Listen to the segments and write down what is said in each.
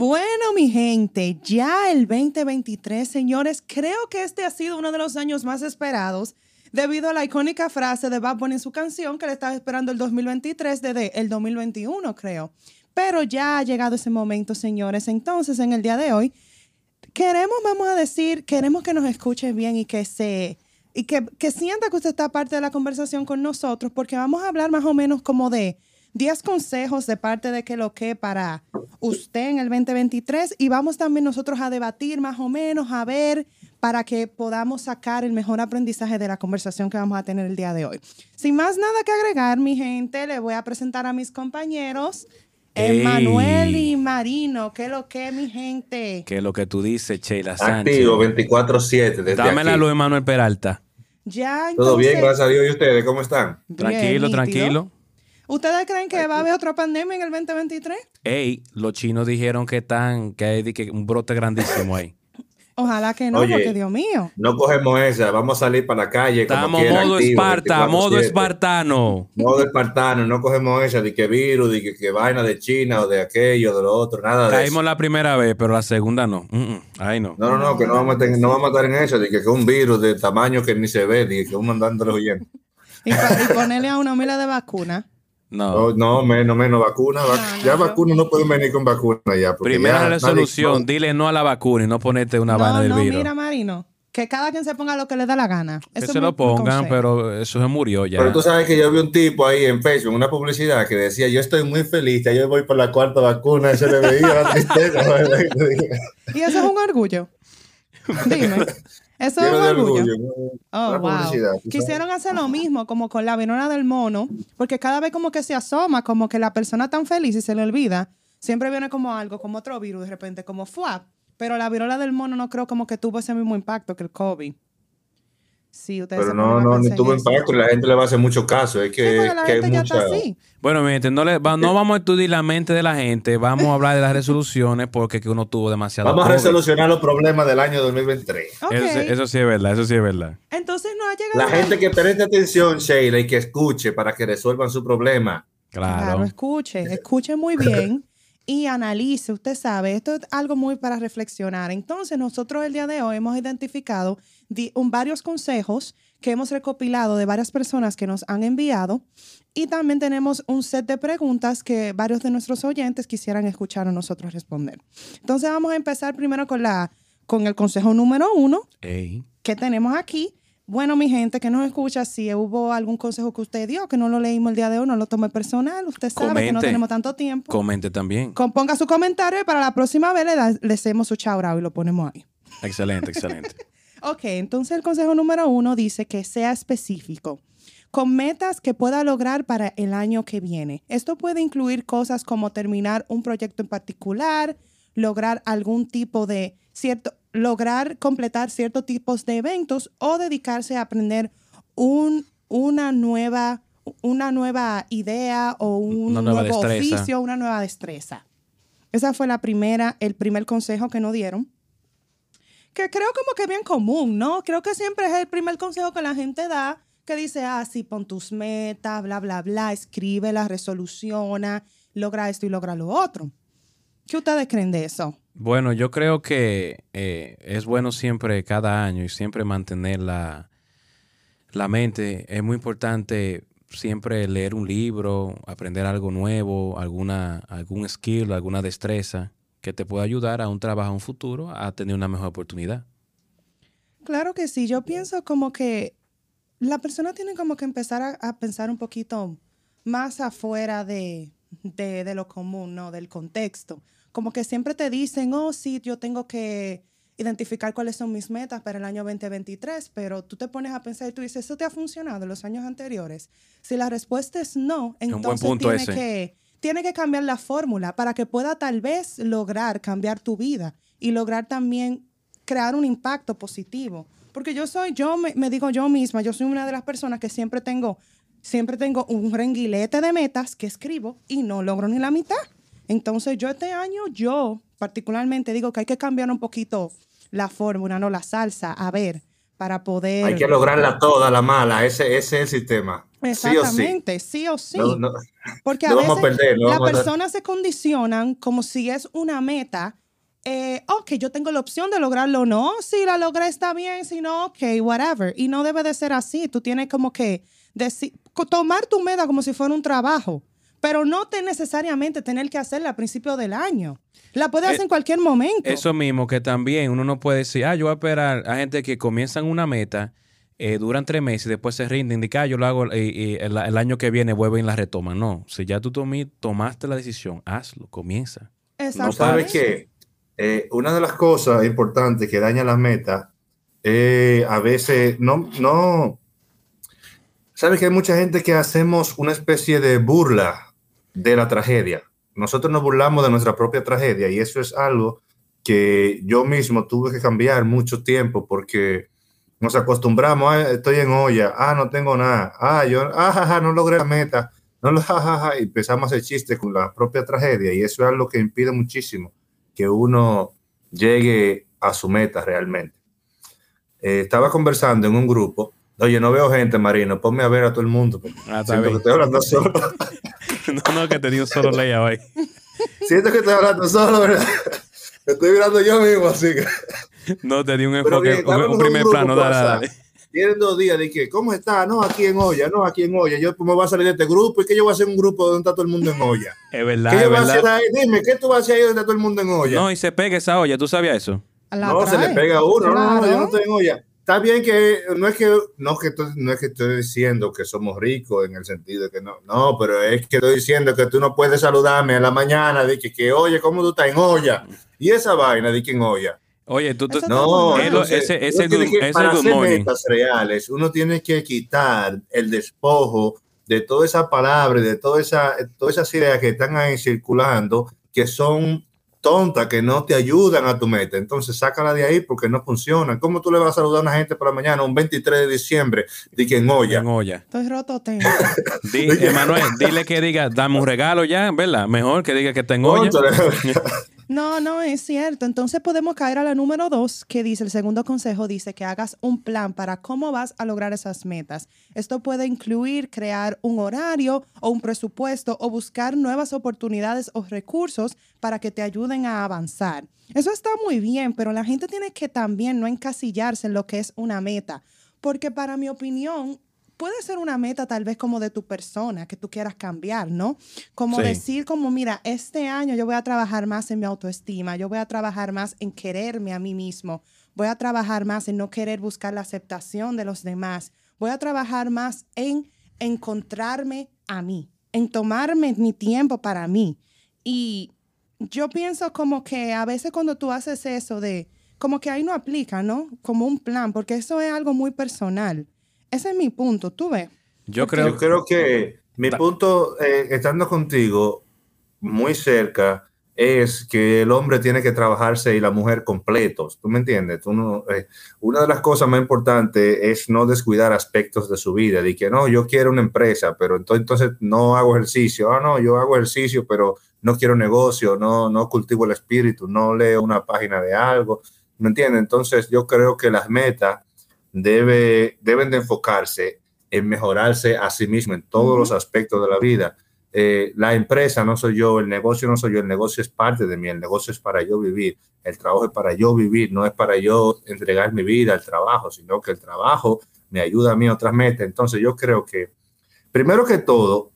Bueno, mi gente, ya el 2023, señores, creo que este ha sido uno de los años más esperados debido a la icónica frase de Bad Bunny en su canción que le estaba esperando el 2023 desde el 2021, creo. Pero ya ha llegado ese momento, señores. Entonces, en el día de hoy, queremos, vamos a decir, queremos que nos escuchen bien y que se y que, que sienta que usted está parte de la conversación con nosotros, porque vamos a hablar más o menos como de 10 consejos de parte de que lo que para usted en el 2023 y vamos también nosotros a debatir más o menos, a ver, para que podamos sacar el mejor aprendizaje de la conversación que vamos a tener el día de hoy. Sin más nada que agregar, mi gente, le voy a presentar a mis compañeros. Emanuel y Marino, ¿qué es lo que, mi gente? ¿Qué es lo que tú dices, Sheila Sánchez? Activo 24-7. Dame la luz, Emanuel Peralta. Ya, Todo bien, gracias a Dios. ¿Y ustedes cómo están? Bien, Tranquilo, nítido. tranquilo. ¿Ustedes creen que va a haber otra pandemia en el 2023? Ey, los chinos dijeron que están, que hay que un brote grandísimo ahí. Ojalá que no, Oye. porque Dios mío. No cogemos esa, vamos a salir para la calle. como Estamos quiera, modo activo, Esparta, modo 24/7. espartano. Modo espartano, no cogemos esa de que virus, de que, que vaina de China o de aquello, de lo otro, nada de Caímos la primera vez, pero la segunda no. Mm, mm, Ahí no. No, no, no, que no vamos a, tener- no vamos a estar en eso, de que, que un virus de tamaño que ni se ve, de que uno andándolo oyendo. Y, y ponerle a una mila de vacuna. No. No, no, menos, menos vacuna. vac- No, no, ya vacunas no pueden venir con vacuna ya. Primera ya nadie- resolución, dile no a la vacuna y no ponerte una No, vaina del no, virus. mira, Marino. Que cada quien se ponga lo que le da la gana. que Eso se es mi- lo pongan, pero eso se murió ya. Pero tú sabes que yo vi un tipo ahí en Facebook, una publicidad que decía, yo estoy muy feliz, ya yo voy por la cuarta vacuna, se le veía la tristeza. Y eso es un orgullo. Dime. Eso es un orgullo. Oh, wow. Quisieron hacer lo mismo, como con la viruela del mono, porque cada vez como que se asoma, como que la persona tan feliz y se le olvida, siempre viene como algo, como otro virus de repente, como FUAP. Pero la viruela del mono no creo como que tuvo ese mismo impacto que el COVID. Sí, ustedes Pero no, no, ni tuvo impacto y la gente le va a hacer mucho caso. Es Sí, que, porque la que hay gente ya mucha... está así. Bueno, mi gente, no, le- va- no vamos a estudiar la mente de la gente, vamos a hablar de las resoluciones porque que uno tuvo demasiado. Vamos a resolucionar los problemas del año 2023. Ok. Eso, eso sí es verdad, eso sí es verdad. Entonces no ha llegado. La gente que preste atención, Sheila, y que escuche para que resuelvan su problema. Claro, Claro. escuche, escuche muy bien y analice. Usted sabe, esto es algo muy para reflexionar. Entonces, nosotros el día de hoy hemos identificado di- un- varios consejos que hemos recopilado de varias personas que nos han enviado y también tenemos un set de preguntas que varios de nuestros oyentes quisieran escuchar a nosotros responder. Entonces, vamos a empezar primero con, la, con el consejo número uno Ey. que tenemos aquí. Bueno, mi gente que nos escucha, si hubo algún consejo que usted dio, que no lo leímos el día de hoy, no lo tome personal, usted sabe que no tenemos tanto tiempo. Comente también. Con- ponga su comentario y para la próxima vez le, da- le hacemos su chaurao y lo ponemos ahí. Excelente, excelente. Ok, entonces el consejo número uno dice que sea específico, con metas que pueda lograr para el año que viene. Esto puede incluir cosas como terminar un proyecto en particular, lograr algún tipo de cierto, lograr completar ciertos tipos de eventos o dedicarse a aprender un, una nueva una nueva idea o un nuevo destreza. oficio, una nueva destreza. Esa fue la primera, el primer consejo que nos dieron que creo como que es bien común, ¿no? Creo que siempre es el primer consejo que la gente da, que dice, ah, sí, pon tus metas, bla, bla, bla, escríbela, resoluciona, logra esto y logra lo otro. ¿Qué ustedes creen de eso? Bueno, yo creo que eh, es bueno siempre, cada año, y siempre mantener la, la mente. Es muy importante siempre leer un libro, aprender algo nuevo, alguna, algún skill, alguna destreza que te pueda ayudar a un trabajo, a un futuro, a tener una mejor oportunidad. Claro que sí, yo pienso como que la persona tiene como que empezar a, a pensar un poquito más afuera de, de, de lo común, ¿no? Del contexto. Como que siempre te dicen, oh, sí, yo tengo que identificar cuáles son mis metas para el año 2023, pero tú te pones a pensar y tú dices, ¿eso te ha funcionado en los años anteriores? Si la respuesta es no, entonces punto tiene ese. que, tiene que cambiar la fórmula para que pueda tal vez lograr cambiar tu vida y lograr también crear un impacto positivo. Porque yo soy, yo me, me digo yo misma, yo soy una de las personas que siempre tengo, siempre tengo un renguilete de metas que escribo y no logro ni la mitad. Entonces yo este año, yo particularmente digo que hay que cambiar un poquito la fórmula, no la salsa, a ver, para poder... Hay que lograrla toda, la mala, ese, ese es el sistema. Exactamente, sí o sí. Porque a no veces vamos a no las personas se condicionan como si es una meta. Eh, ok, yo tengo la opción de lograrlo o no. Si la logra está bien, si no, ok, whatever. Y no debe de ser así. Tú tienes como que tomar tu meta como si fuera un trabajo, pero no te necesariamente tener que hacerla a principio del año. La puedes Eh, hacer en cualquier momento. Eso mismo, que también uno no puede decir, ah, yo voy a esperar a gente que comienzan una meta, eh, duran tres meses y después se rinden, y que, ah, yo lo hago y, y el, el año que viene vuelven y la retoman. No, si ya tú tomaste la decisión, hazlo, comienza. No Exactamente. sabes qué, Eh, una de las cosas importantes que daña las metas, eh, a veces no, no, sabes que hay mucha gente que hacemos una especie de burla de la tragedia. Nosotros nos burlamos de nuestra propia tragedia y eso es algo que yo mismo tuve que cambiar mucho tiempo porque nos acostumbramos, "Ah, estoy en olla, ah, no tengo nada, ah, yo, ah, ja, ja, no logré la meta, no lo, ja, ja, ja", y empezamos a hacer chistes con la propia tragedia y eso es algo que impide muchísimo que uno llegue a su meta realmente. Eh, estaba conversando en un grupo, oye, no veo gente, Marino, ponme a ver a todo el mundo. porque Ah, siento que estoy hablando solo. no, no, que te di un solo layout ahí. siento que estoy hablando solo, ¿verdad? Me estoy mirando yo mismo, así que... No, te di un enfoque, que estamos un, primer grupo, plano, dale, dale. Tienen dos días de que, ¿cómo está? No, aquí en olla, no, aquí en olla. Yo pues, me voy a salir de este grupo y que yo voy a hacer un grupo donde está todo el mundo en olla. Es verdad, ¿Qué es yo voy a hacer ahí? Dime, ¿qué tú vas a hacer ahí donde está todo el mundo en olla? No, y se pega esa olla, ¿tú sabías eso? No, se le pega a uno. No, no, no, yo Claro. no estoy en olla. Está bien que no es que no, que no es que estoy diciendo que somos ricos en el sentido de que no, no, pero es que estoy diciendo que tú no puedes saludarme a la mañana de que, que oye, ¿cómo tú estás en olla? Y esa vaina de que en olla. Oye, tú, tú- No, entonces, ese- ese good- que- ese para good hacer morning. metas reales, uno tiene que quitar el despojo de toda esa palabra, de toda esa, todas esas ideas que están ahí circulando, que son tontas, que no te ayudan a tu meta. Entonces, sácala de ahí porque no funcionan. ¿Cómo tú le vas a saludar a una gente por la mañana, un 23 de diciembre, de que en olla? en olla. Estoy roto, tengo. Di, dile que diga, dame un regalo ya, ¿verdad? Mejor que diga que en olla. No, no, es cierto. Entonces podemos caer a la número dos, que dice, el segundo consejo dice que hagas un plan para cómo vas a lograr esas metas. Esto puede incluir crear un horario o un presupuesto o buscar nuevas oportunidades o recursos para que te ayuden a avanzar. Eso está muy bien, pero la gente tiene que también no encasillarse en lo que es una meta, porque para mi opinión, puede ser una meta tal vez como de tu persona que tú quieras cambiar, ¿no? Como Sí. decir como, mira, este año yo voy a trabajar más en mi autoestima, yo voy a trabajar más en quererme a mí mismo, voy a trabajar más en no querer buscar la aceptación de los demás, voy a trabajar más en encontrarme a mí, en tomarme mi tiempo para mí. Y yo pienso como que a veces cuando tú haces eso de, como que ahí no aplica, ¿no? Como un plan, porque eso es algo muy personal. Ese es mi punto, tú ves. Yo creo, Yo creo que mi punto, eh, estando contigo muy cerca, es que el hombre tiene que trabajarse y la mujer completos. ¿Tú me entiendes? Tú no, eh, una de las cosas más importantes es no descuidar aspectos de su vida. De que no, yo quiero una empresa, pero entonces, entonces no hago ejercicio. Ah, no, yo hago ejercicio, pero no quiero negocio, no, no cultivo el espíritu, no leo una página de algo. ¿Me entiendes? Entonces yo creo que las metas debe, deben de enfocarse en mejorarse a sí mismo en todos los aspectos de la vida. Eh, la empresa no soy yo, el negocio no soy yo, el negocio es parte de mí, el negocio es para yo vivir, el trabajo es para yo vivir, no es para yo entregar mi vida al trabajo, sino que el trabajo me ayuda a mí a otras metas. Entonces yo creo que, primero que todo,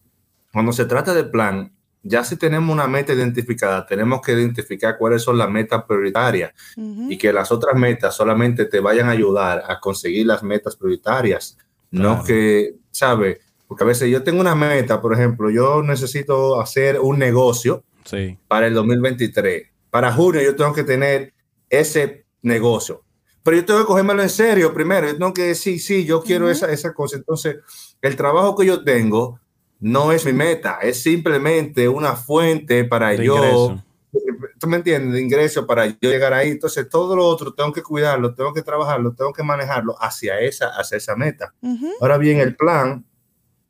cuando se trata de plan, ya si tenemos una meta identificada, tenemos que identificar cuáles son las metas prioritarias y que las otras metas solamente te vayan a ayudar a conseguir las metas prioritarias, Claro. no que, ¿sabe? Porque a veces yo tengo una meta, por ejemplo, yo necesito hacer un negocio sí. para el 2023. Para junio yo tengo que tener ese negocio. Pero yo tengo que cogérmelo en serio primero. Yo tengo que decir, sí, yo quiero esa, esa cosa. Entonces, el trabajo que yo tengo no es mi meta, es simplemente una fuente para De yo ingreso. tú me entiendes, de ingreso para yo llegar ahí. Entonces, todo lo otro tengo que cuidarlo, tengo que trabajarlo, tengo que manejarlo hacia esa, hacia esa meta. Ujú. Ahora bien, el plan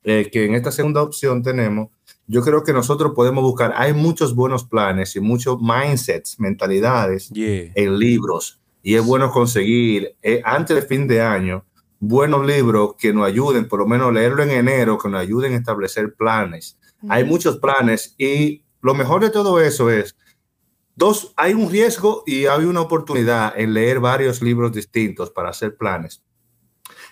eh, que en esta segunda opción tenemos, yo creo que nosotros podemos buscar, hay muchos buenos planes y muchos mindsets, mentalidades Yeah. en libros, y es bueno conseguir eh, antes de fin de año buenos libros que nos ayuden, por lo menos leerlo en enero, que nos ayuden a establecer planes. Hay muchos planes y lo mejor de todo eso es, dos, hay un riesgo y hay una oportunidad en leer varios libros distintos para hacer planes.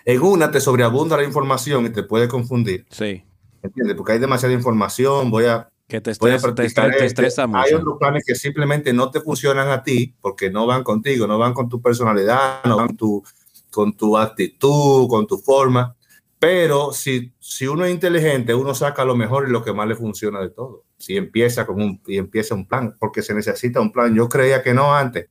En una te sobreabunda la información y te puede confundir. Sí. ¿Entiendes? Porque hay demasiada información, voy a... Que te estresa, te estresa, te estresa mucho. Hay otros planes que simplemente no te funcionan a ti porque no van contigo, no van con tu personalidad, no van con tu, con tu actitud, con tu forma. Pero si, si uno es inteligente, uno saca lo mejor y lo que más le funciona de todo. Si empieza con un, y empieza un plan, porque se necesita un plan. Yo creía que no antes.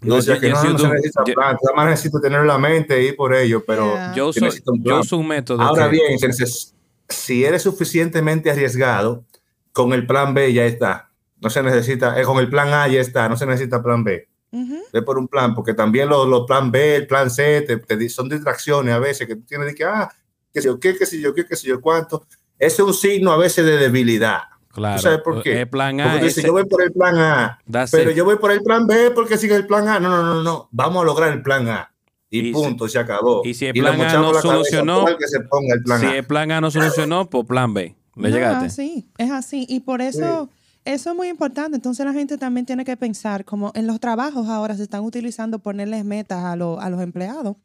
Yo decía que no, no se necesita un plan, nada más necesito tener la mente y por ello, pero yo uso, un, yo uso un método. Ahora bien, entonces, si eres suficientemente arriesgado, con el plan B ya está. No se necesita, eh, con el plan A ya está, no se necesita plan B. Ve por un plan, porque también los, los plan B, el plan C, te, te, son distracciones a veces que tú tienes que, ah, qué sé yo, qué, qué sé yo, qué, qué sé yo, cuánto. Ese es un signo a veces de debilidad. Claro. ¿Tú sabes por qué? El plan A. Porque tú dices, yo voy por el plan A, pero it. yo voy por el plan B porque sigue el plan A. No, no, no, no. Vamos a lograr el plan A. Y, y punto, si, se acabó. Y si el plan A no solucionó, que se ponga el plan si A. el plan A no solucionó, pues plan B. ¿Le no, llegaste? Es así, es así. Y por eso, sí. Eso es muy importante. Entonces la gente también tiene que pensar, como en los trabajos ahora se están utilizando ponerles metas a, lo, a los empleados.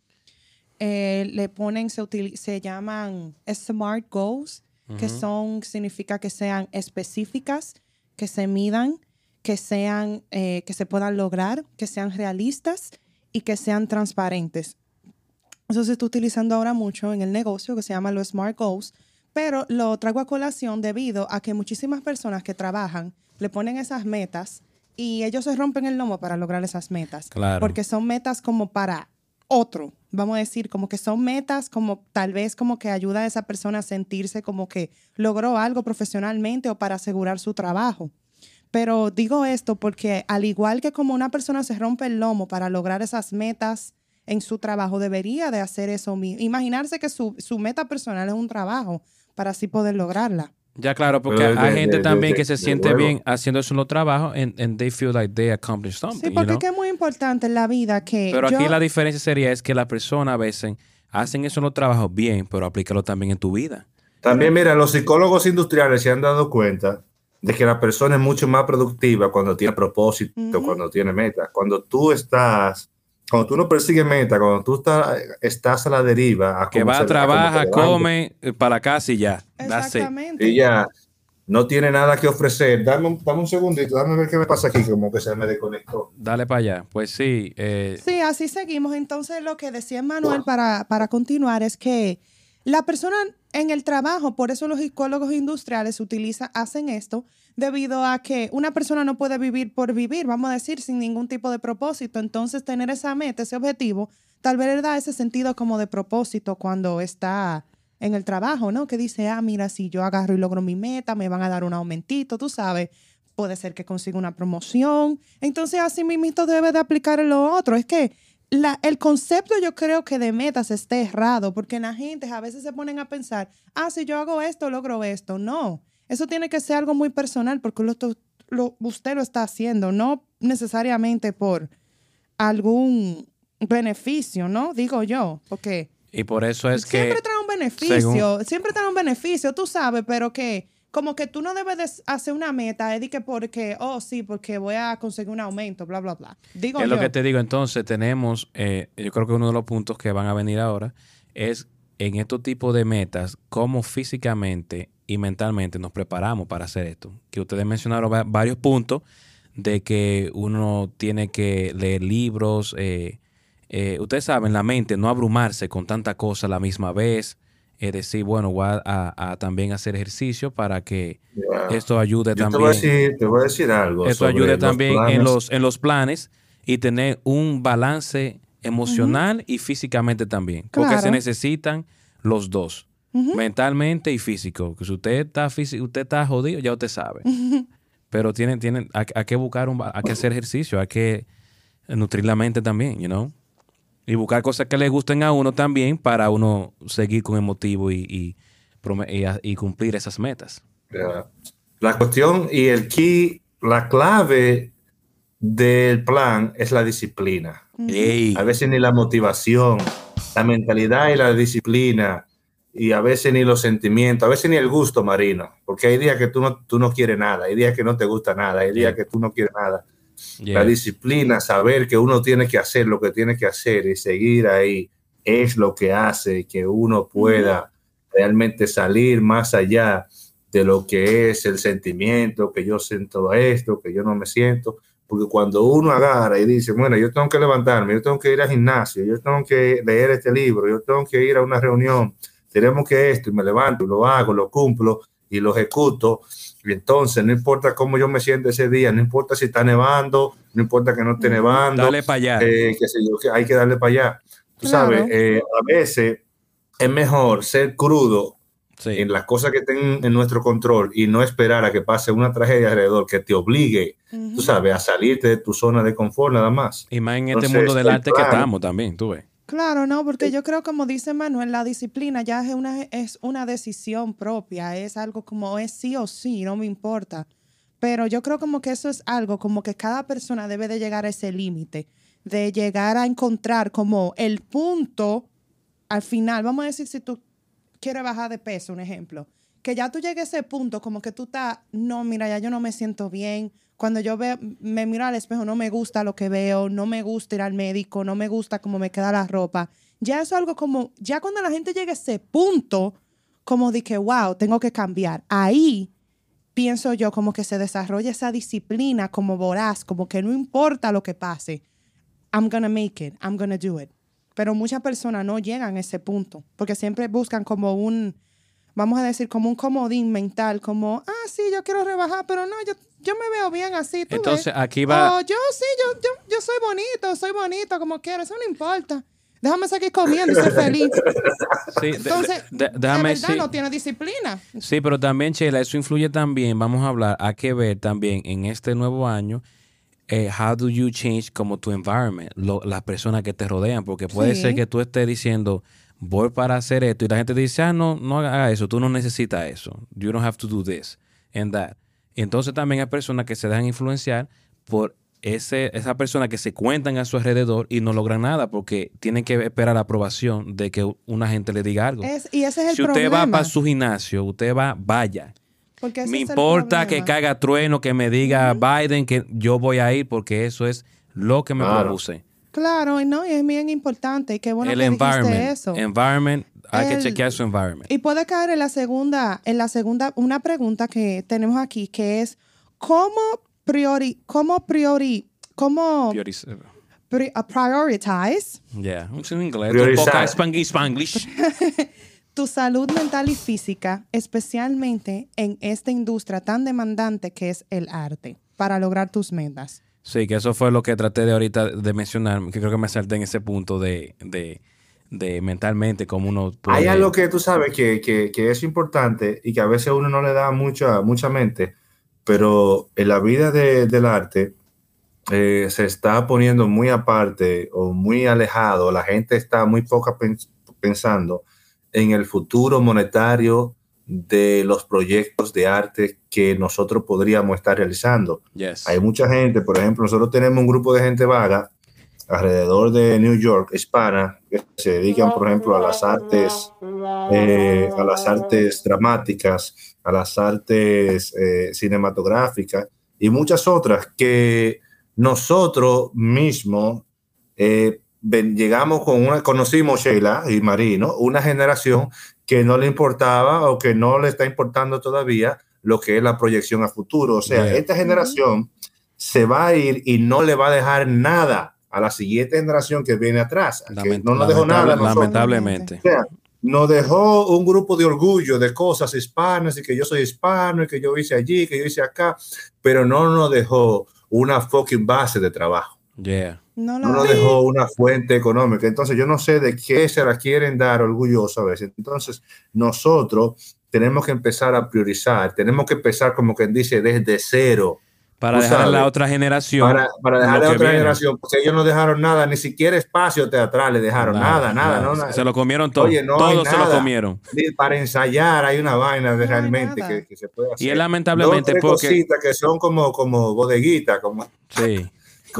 Eh, le ponen, se, se llaman SMART goals, uh -huh. que son, significa que sean específicas, que se midan, que sean, eh, que se puedan lograr, que sean realistas y que sean transparentes. Eso se está utilizando ahora mucho en el negocio que se llama los SMART goals, pero lo traigo a colación debido a que muchísimas personas que trabajan le ponen esas metas y ellos se rompen el lomo para lograr esas metas. Claro. Porque son metas como para otro, vamos a decir, como que son metas como tal vez como que ayuda a esa persona a sentirse como que logró algo profesionalmente o para asegurar su trabajo. Pero digo esto porque al igual que como una persona se rompe el lomo para lograr esas metas en su trabajo, debería de hacer eso mismo. Imaginarse que su, su meta personal es un trabajo para así poder lograrla. Ya, claro, porque Pero de- hay gente de- también de- que se siente bien haciendo eso en los trabajos and, and they feel like they accomplished something. Sí, you porque know? es que es muy importante en la vida que Pero yo- aquí la diferencia sería es que la persona a veces hacen eso en los trabajos bien, pero aplícalo también en tu vida. También, mira, los psicólogos industriales se han dado cuenta de que la persona es mucho más productiva cuando tiene propósito, cuando tiene metas. Cuando tú estás, cuando tú no persigues metas, cuando tú estás, estás a la deriva, a Que va, a trabaja, come, eh, para casa y ya. Exactamente. Y ya no tiene nada que ofrecer. Dame un, dame un segundito, dame ver qué me pasa aquí, como que se me desconectó. Dale para allá. Pues sí. eh, Sí, así seguimos. Entonces, lo que decía Manuel para, para continuar es que la persona en el trabajo, por eso los psicólogos industriales utilizan, hacen esto, debido a que una persona no puede vivir por vivir, vamos a decir, sin ningún tipo de propósito. Entonces, tener esa meta, ese objetivo, tal vez le da ese sentido como de propósito cuando está en el trabajo, ¿no? Que dice, ah, mira, si yo agarro y logro mi meta, me van a dar un aumentito, tú sabes. Puede ser que consiga una promoción. Entonces, así mismo debe de aplicar lo otro. Es que la, el concepto yo creo que de metas está errado, porque la gente a veces se ponen a pensar, ah, si yo hago esto, logro esto. No, eso tiene que ser algo muy personal, porque lo, lo, usted lo está haciendo, no necesariamente por algún beneficio, ¿no? Digo yo, porque... y por eso es siempre que... trae un beneficio, según- siempre trae un beneficio, tú sabes, pero que como que tú no debes de hacer una meta, Eddie, que porque, oh, sí, porque voy a conseguir un aumento, bla, bla, bla. Digo Es yo. lo que te digo, entonces tenemos, eh, yo creo que uno de los puntos que van a venir ahora es en estos tipos de metas, cómo físicamente y mentalmente nos preparamos para hacer esto. Que ustedes mencionaron va- varios puntos de que uno tiene que leer libros, eh, eh, ustedes saben, la mente, no abrumarse con tanta cosa a la misma vez, es decir, bueno, voy a, a- a también hacer ejercicio para que esto ayude Yo te también. voy, a decir, te voy a decir algo. Esto sobre ayude los también en los, en los planes y tener un balance emocional y físicamente también. Porque se necesitan los dos, mentalmente y físico. Que si usted está físico, usted está jodido, ya usted sabe. Pero tienen, tienen, hay, hay que buscar un, hay que hacer ejercicio, hay que nutrir la mente también, you know. Y buscar cosas que le gusten a uno también para uno seguir con el motivo y, y, cumplir esas metas. La cuestión y el key, la clave del plan es la disciplina. Ey, a veces ni la motivación, la mentalidad y la disciplina, y a veces ni los sentimientos, a veces ni el gusto marino, porque hay días que tú no, tú no quieres nada, hay días que no te gusta nada, hay días que tú no quieres nada. Yeah. La disciplina, saber que uno tiene que hacer lo que tiene que hacer y seguir ahí es lo que hace que uno pueda realmente salir más allá de lo que es el sentimiento, que yo siento esto, que yo no me siento. Porque cuando uno agarra y dice, bueno, yo tengo que levantarme, yo tengo que ir al gimnasio, yo tengo que leer este libro, yo tengo que ir a una reunión, tenemos que esto, y me levanto, lo hago, lo cumplo y lo ejecuto. Y entonces, no importa cómo yo me siento ese día, no importa si está nevando, no importa que no esté nevando, Dale para allá. eh, yo, que hay que darle para allá. Tú Claro. sabes, eh, a veces es mejor ser crudo sí. en las cosas que estén en nuestro control y no esperar a que pase una tragedia alrededor que te obligue, Ujú. tú sabes, a salirte de tu zona de confort nada más. Y más en este mundo del el arte que estamos también, tú ves. Claro, no, porque yo creo, como dice Manuel, la disciplina ya es una, es una decisión propia, es algo como es sí o sí, no me importa. Pero yo creo como que eso es algo como que cada persona debe de llegar a ese límite, de llegar a encontrar como el punto al final, vamos a decir si tú quieres bajar de peso, un ejemplo, que ya tú llegues a ese punto como que tú estás, no, mira, ya yo no me siento bien. Cuando yo veo, me miro al espejo, no me gusta lo que veo, no me gusta ir al médico, no me gusta cómo me queda la ropa. Ya eso es algo como, ya cuando la gente llega a ese punto, como de que, wow, tengo que cambiar. Ahí pienso yo como que se desarrolla esa disciplina como voraz, como que no importa lo que pase, I'm gonna make it, I'm gonna do it. Pero muchas personas no llegan a ese punto, porque siempre buscan como un, vamos a decir, como un comodín mental, como, ah, sí, yo quiero rebajar, pero no, yo, yo me veo bien así. ¿tú Entonces, ves? aquí va- Oh, yo sí, yo, yo, yo soy bonito, soy bonito, como quiero, eso no importa. Déjame seguir comiendo y ser feliz. Sí, Entonces, de- de- de déjame verdad no tiene disciplina. Sí, pero también, Chela, eso influye también, vamos a hablar, hay que ver también en este nuevo año, eh, how do you change como tu environment, lo- las personas que te rodean, porque puede Sí. ser que tú estés diciendo, voy para hacer esto, y la gente te dice, ah, no, no haga eso, tú no necesitas eso, you don't have to do this and that. Entonces también hay personas que se dejan influenciar por ese, esa persona que se cuentan a su alrededor y no logran nada porque tienen que esperar la aprobación de que una gente le diga algo. Es, y ese es el Si usted problema. va para su gimnasio, usted va, vaya. porque Me importa que caiga trueno, que me diga Biden que yo voy a ir porque eso es lo que me Claro. propuse. Claro, y no, y es bien importante. Y qué bueno el que dijiste environment. eso. Environment, hay que El- chequear su environment. Y puede caer en la segunda, en la segunda, una pregunta que tenemos aquí, que es cómo priori, cómo priori, cómo Prioriz- pri- uh, prioritize Yeah, en inglés. Priorizar. Spanglish. tu salud mental y física, especialmente en esta industria tan demandante que es el arte, para lograr tus metas. Sí, que eso fue lo que traté de ahorita de mencionar, que creo que me salté en ese punto de, de, de mentalmente cómo uno puede... Hay algo que tú sabes que, que- que es importante y que a veces uno no le da mucha, mucha mente, pero en la vida de- del arte eh, se está poniendo muy aparte o muy alejado, la gente está muy poca pens- pensando en el futuro monetario de los proyectos de arte que nosotros podríamos estar realizando. Yes. Hay mucha gente, por ejemplo, nosotros tenemos un grupo de gente vaga alrededor de New York, hispana, que se dedican, por ejemplo, a las artes, eh, a las artes dramáticas, a las artes eh, cinematográficas y muchas otras que nosotros mismos eh, ven- llegamos con una, conocimos Sheila y Marino, una generación que no le importaba o que no le está importando todavía lo que es la proyección a futuro. O sea, Yeah. esta generación se va a ir y no le va a dejar nada a la siguiente generación que viene atrás. que no nos dejó nada. lamentablemente. O sea, nos dejó un grupo de orgullo de cosas hispanas y que yo soy hispano y que yo hice allí, que yo hice acá, pero no nos dejó una fucking base de trabajo. Yeah. No lo No nos dejó una fuente económica. Entonces, yo no sé de qué se la quieren dar orgulloso a veces. Entonces, nosotros tenemos que empezar a priorizar, tenemos que empezar, como quien dice, desde cero. Para dejar a la otra generación. Para, para dejar a que otra viene. generación, porque ellos no dejaron nada, ni siquiera espacio teatral le dejaron, nada, nada. no, nada. Se lo comieron todo. Oye, no Todos se lo comieron. Para ensayar hay una vaina de No realmente que, que se puede hacer. Y es lamentablemente Dos, tres porque. cositas que son como, como bodeguitas, como Sí.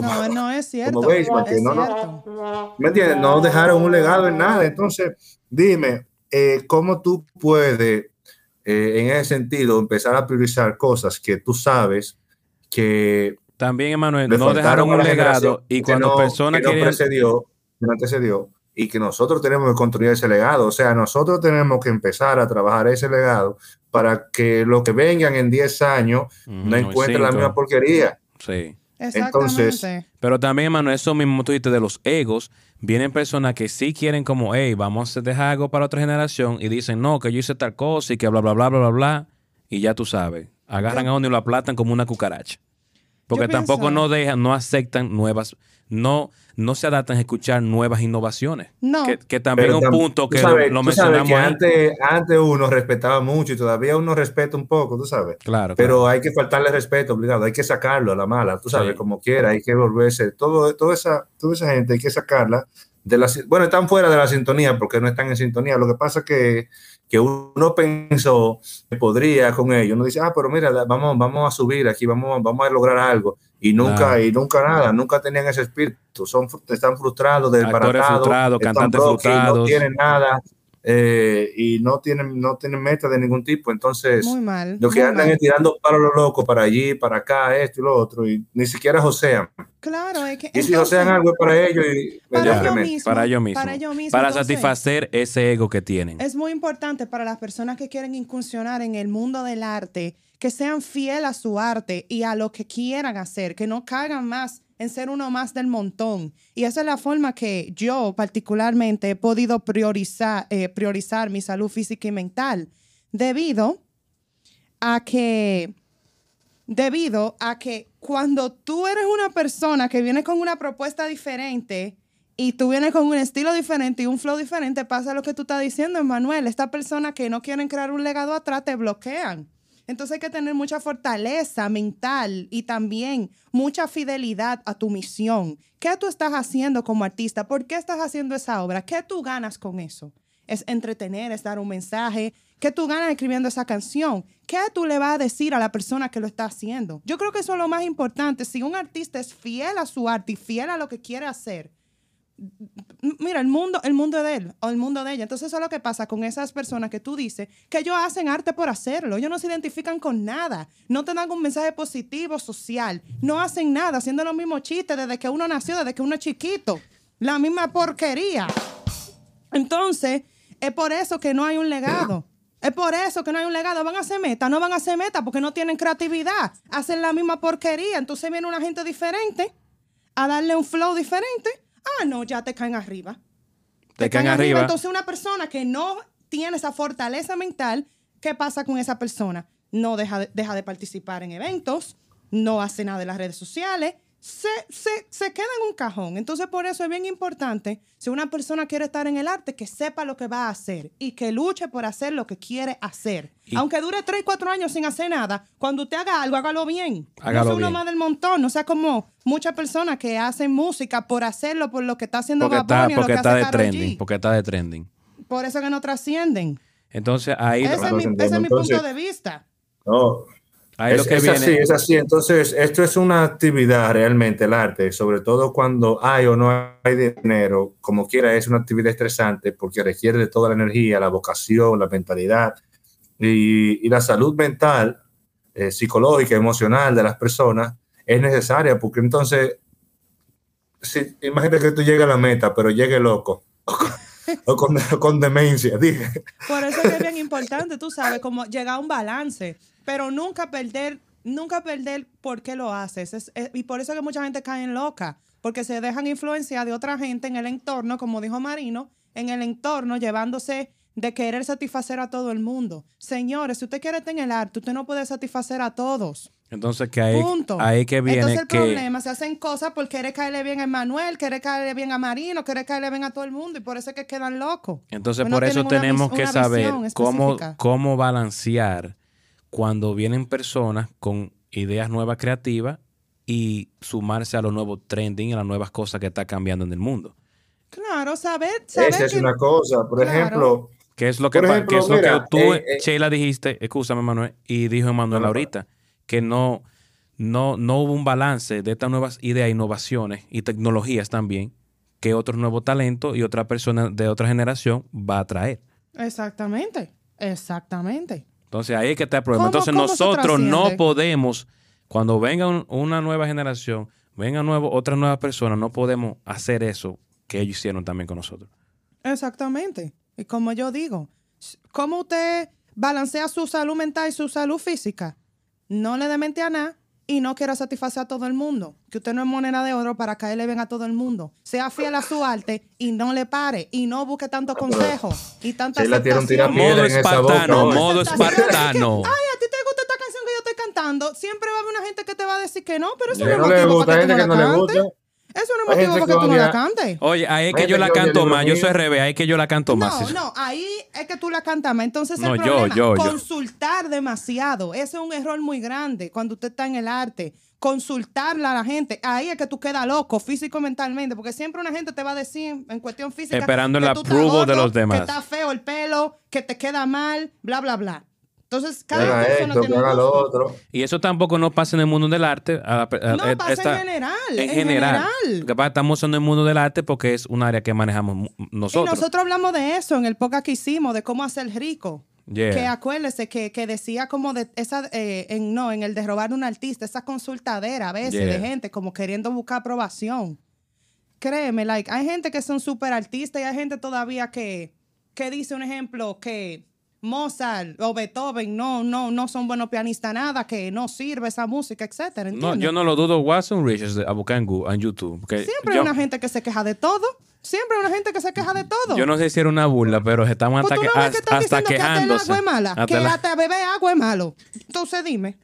No, no es cierto. como es no, no, cierto. ¿Me entiendes? No dejaron un legado en nada. Entonces, dime, eh, ¿cómo tú puedes, eh, en ese sentido, empezar a priorizar cosas que tú sabes que También, Emanuel, no dejaron un legado y que cuando no- personas que no querían... precedió, que no antecedió, y que nosotros tenemos que construir ese legado. O sea, nosotros tenemos que empezar a trabajar ese legado para que los que vengan en 10 años no encuentren la misma porquería. Sí. Exactamente. Entonces- Pero también, Emanuel, eso mismo tú dijiste de los egos. Vienen personas que sí quieren como, hey, vamos a dejar algo para otra generación y dicen, no, que yo hice tal cosa y que bla, bla, bla, bla, bla, bla. Y ya tú sabes, agarran a uno y lo aplatan como una cucaracha. Porque Yo tampoco pienso- no dejan, no aceptan nuevas, no, no se adaptan a escuchar nuevas innovaciones. No. Que, que también Pero un punto que sabes- lo, lo mencionamos que antes, antes uno respetaba mucho y todavía uno respeta un poco, tú sabes. Claro, Pero claro. hay que faltarle respeto, obligado. Hay que sacarlo a la mala, tú sabes, Sí. como quiera. Hay que volverse. Todo, toda, esa, toda esa gente hay que sacarla de la. Bueno, están fuera de la sintonía porque no están en sintonía. Lo que pasa es que, que uno pensó que podría con ellos. Uno dice, ah, pero mira, vamos, vamos a subir aquí, vamos, vamos a lograr algo. Y nunca, Claro. y nunca nada, nunca tenían ese espíritu. Son, están frustrados, desbaratados, frustrados, están cantantes y No frustrados. tienen nada eh, y no tienen, no tienen meta de ningún tipo. Entonces, Muy mal. lo que muy andan mal. es tirando palos los locos para allí, para acá, esto y lo otro, y ni siquiera josean. Claro, es que. Y si josean algo es para ellos y para ellos mismos. para ellos mismos. Para ellos mismos. Para entonces, satisfacer ese ego que tienen. Es muy importante para las personas que quieren incursionar en el mundo del arte que sean fieles a su arte y a lo que quieran hacer, que no caigan más en ser uno más del montón. Y esa es la forma que yo particularmente he podido priorizar, eh, priorizar mi salud física y mental, debido a que debido a que cuando tú eres una persona que viene con una propuesta diferente y tú vienes con un estilo diferente y un flow diferente, pasa lo que tú estás diciendo, Emanuel. Esta persona que no quieren crear un legado atrás te bloquean. Entonces hay que tener mucha fortaleza mental y también mucha fidelidad a tu misión. ¿Qué tú estás haciendo como artista? ¿Por qué estás haciendo esa obra? ¿Qué tú ganas con eso? es entretener, es dar un mensaje. ¿Qué tú ganas escribiendo esa canción? ¿Qué tú le vas a decir a la persona que lo está haciendo? Yo creo que eso es lo más importante. Si un artista es fiel a su arte y fiel a lo que quiere hacer, mira, el mundo, el mundo de él o el mundo de ella. Entonces eso es lo que pasa con esas personas que tú dices que ellos hacen arte por hacerlo. Ellos no se identifican con nada. No te dan un mensaje positivo social. No hacen nada haciendo los mismos chistes desde que uno nació, desde que uno es chiquito. La misma porquería. Entonces, es por eso que no hay un legado. Es por eso que no hay un legado. Van a hacer meta, no van a hacer meta porque no tienen creatividad. Hacen la misma porquería. Entonces viene una gente diferente a darle un flow diferente. Ah, no, ya te caen arriba. Te caen arriba. Entonces, una persona que no tiene esa fortaleza mental, ¿qué pasa con esa persona? No deja de, deja de participar en eventos, no hace nada de las redes sociales, se, se, se queda en un cajón. Entonces, por eso es bien importante, si una persona quiere estar en el arte, que sepa lo que va a hacer y que luche por hacer lo que quiere hacer. Y- Aunque dure 3, 4 años sin hacer nada, cuando usted haga algo, hágalo bien. Hágalo no sea uno bien. más del montón, no sea como muchas personas que hacen música por hacerlo, por lo que está haciendo Porque está, o lo porque que está hace de Karol trending. G. Porque está de trending. Por eso que no trascienden. Entonces ahí, Ese es mi, ese es mi Entonces- punto de vista. No, ahí es, lo que es viene. así, es así. Entonces, esto es una actividad realmente, el arte, sobre todo cuando hay o no hay dinero, como quiera, es una actividad estresante porque requiere de toda la energía, la vocación, la mentalidad y, y la salud mental, eh, psicológica, emocional de las personas es necesaria porque entonces, si, imagínate que tú llegas a la meta, pero llegue loco o con, con demencia, dije. Por eso es que es bien importante, tú sabes, como llegar a un balance, pero nunca perder, nunca perder por qué lo haces. Es- es- y por eso es que mucha gente cae en loca, porque se dejan influenciar de otra gente en el entorno, como dijo Marino, en el entorno llevándose de querer satisfacer a todo el mundo. Señores, si usted quiere estar en el arte, usted no puede satisfacer a todos. Entonces que ahí, Punto. ahí que viene Entonces el que problema, se hacen cosas por querer caerle bien a Manuel, querer caerle bien a Marino, querer caerle bien a todo el mundo y por eso es que quedan locos. Entonces, Pues no por eso una tenemos que una saber cómo, cómo balancear cuando vienen personas con ideas nuevas creativas y sumarse a los nuevos trending y a las nuevas cosas que está cambiando en el mundo. Claro, saber, saber Esa es que- una cosa. Por Claro. ejemplo, ¿Qué es lo que, ejemplo, qué es lo mira, que tú, eh, eh, Sheila, dijiste? Escúchame, Manuel, y dijo no, ahorita, que no, no, no hubo un balance de estas nuevas ideas, innovaciones y tecnologías también que otro nuevo talento y otra persona de otra generación va a traer. Exactamente, exactamente. Entonces ahí es que está el problema. ¿Cómo- Entonces nosotros no podemos, cuando venga un- una nueva generación, venga nuevo, otra nueva persona, no podemos hacer eso que ellos hicieron también con nosotros. Exactamente. Y como yo digo, ¿cómo usted balancea su salud mental y su salud física? No le dé mente a nada y no quiera satisfacer a todo el mundo. Que usted no es moneda de oro para caerle bien a todo el mundo. Sea fiel a su arte y no le pare y no busque tanto consejo y tanta Sheila tiene un aceptación. tirapiedra Modo en esa espartano, boca, modo espartano. Ay, a ti te gusta esta canción que yo estoy cantando. Siempre va a haber una gente que te va a decir que no, pero eso Que no no es le motivo gusta, gente no que no le gusta. Eso no es motivo para que tú no la cantes. Oye, ahí es que yo la canto más. Yo soy revés, ahí es que yo la canto más. No, no, ahí es que tú la cantas más. Entonces, No, el yo, problema, yo, yo. consultar demasiado. Ese es un error muy grande cuando usted está en el arte. Consultarla a la gente. Ahí es que tú quedas loco, físico y mentalmente. Porque siempre una gente te va a decir en cuestión física. Esperando el approval de los demás. Que está feo el pelo, que te queda mal, bla, bla, bla. Entonces, cada Haga persona esto, tiene que un haga lo gusto. otro. Y eso tampoco no pasa en el mundo del arte. a- a- No, a- pasa en general. En general. Lo que pasa, estamos en el mundo del arte porque es un área que manejamos mu- Y nosotros. nosotros hablamos de eso en el podcast que hicimos, de cómo hacer rico. Yeah. Que acuérdese que, que decía como de esa, eh, en, no, en el de robar un artista, esa consultadera a veces Yeah. de gente como queriendo buscar aprobación. Créeme, like, hay gente que son súper artistas y hay gente todavía que, que dice un ejemplo que Mozart o Beethoven no, no, no son buenos pianistas, nada, que no sirve esa música, etcétera. No, yo no lo dudo. Watson Richards a buscar en, YouTube. porque Siempre yo, hay una gente que se queja de todo. Siempre hay una gente que se queja de todo. yo no sé si era una burla, pero estamos Pues hasta, tú que, no ves que están hasta diciendo que hasta el quejándose. agua es mala, Hasta que la- hasta beber agua es malo. Entonces dime,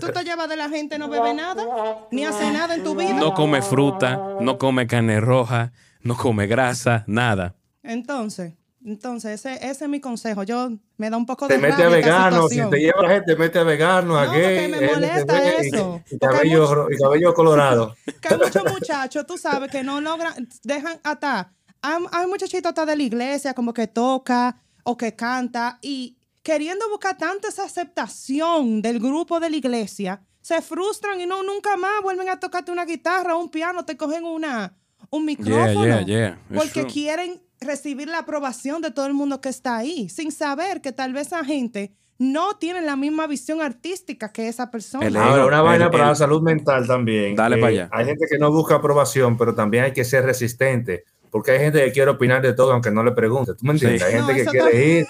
¿tú te llevas de la gente no bebe nada? Ni hace nada en tu vida. no come fruta, no come carne roja, no come grasa, nada. Entonces, entonces ese, ese es mi consejo. Yo me da un poco Te de mete a vegano, si te lleva la gente, te mete a vegano, a No, gay. porque me molesta y- eso. Y, hay cabello, mucho- y cabello colorado. que hay muchos muchachos, tú sabes, que no logran, dejan hasta, hay, hay muchachitos hasta de la iglesia como que toca o que canta y queriendo buscar tanta esa aceptación del grupo de la iglesia, se frustran y no nunca más vuelven a tocarte una guitarra o un piano, te cogen una, un micrófono. yeah, yeah. It's Porque true. quieren recibir la aprobación de todo el mundo que está ahí, sin saber que tal vez esa gente no tiene la misma visión artística que esa persona. El Ahora, una el- vaina para el- la salud mental también. Dale Eh, pa' allá. Hay gente que no busca aprobación, pero también hay que ser resistente. Porque hay gente que quiere opinar de todo aunque no le pregunte. ¿Tú me entiendes? Sí. Hay gente No, que quiere también. ir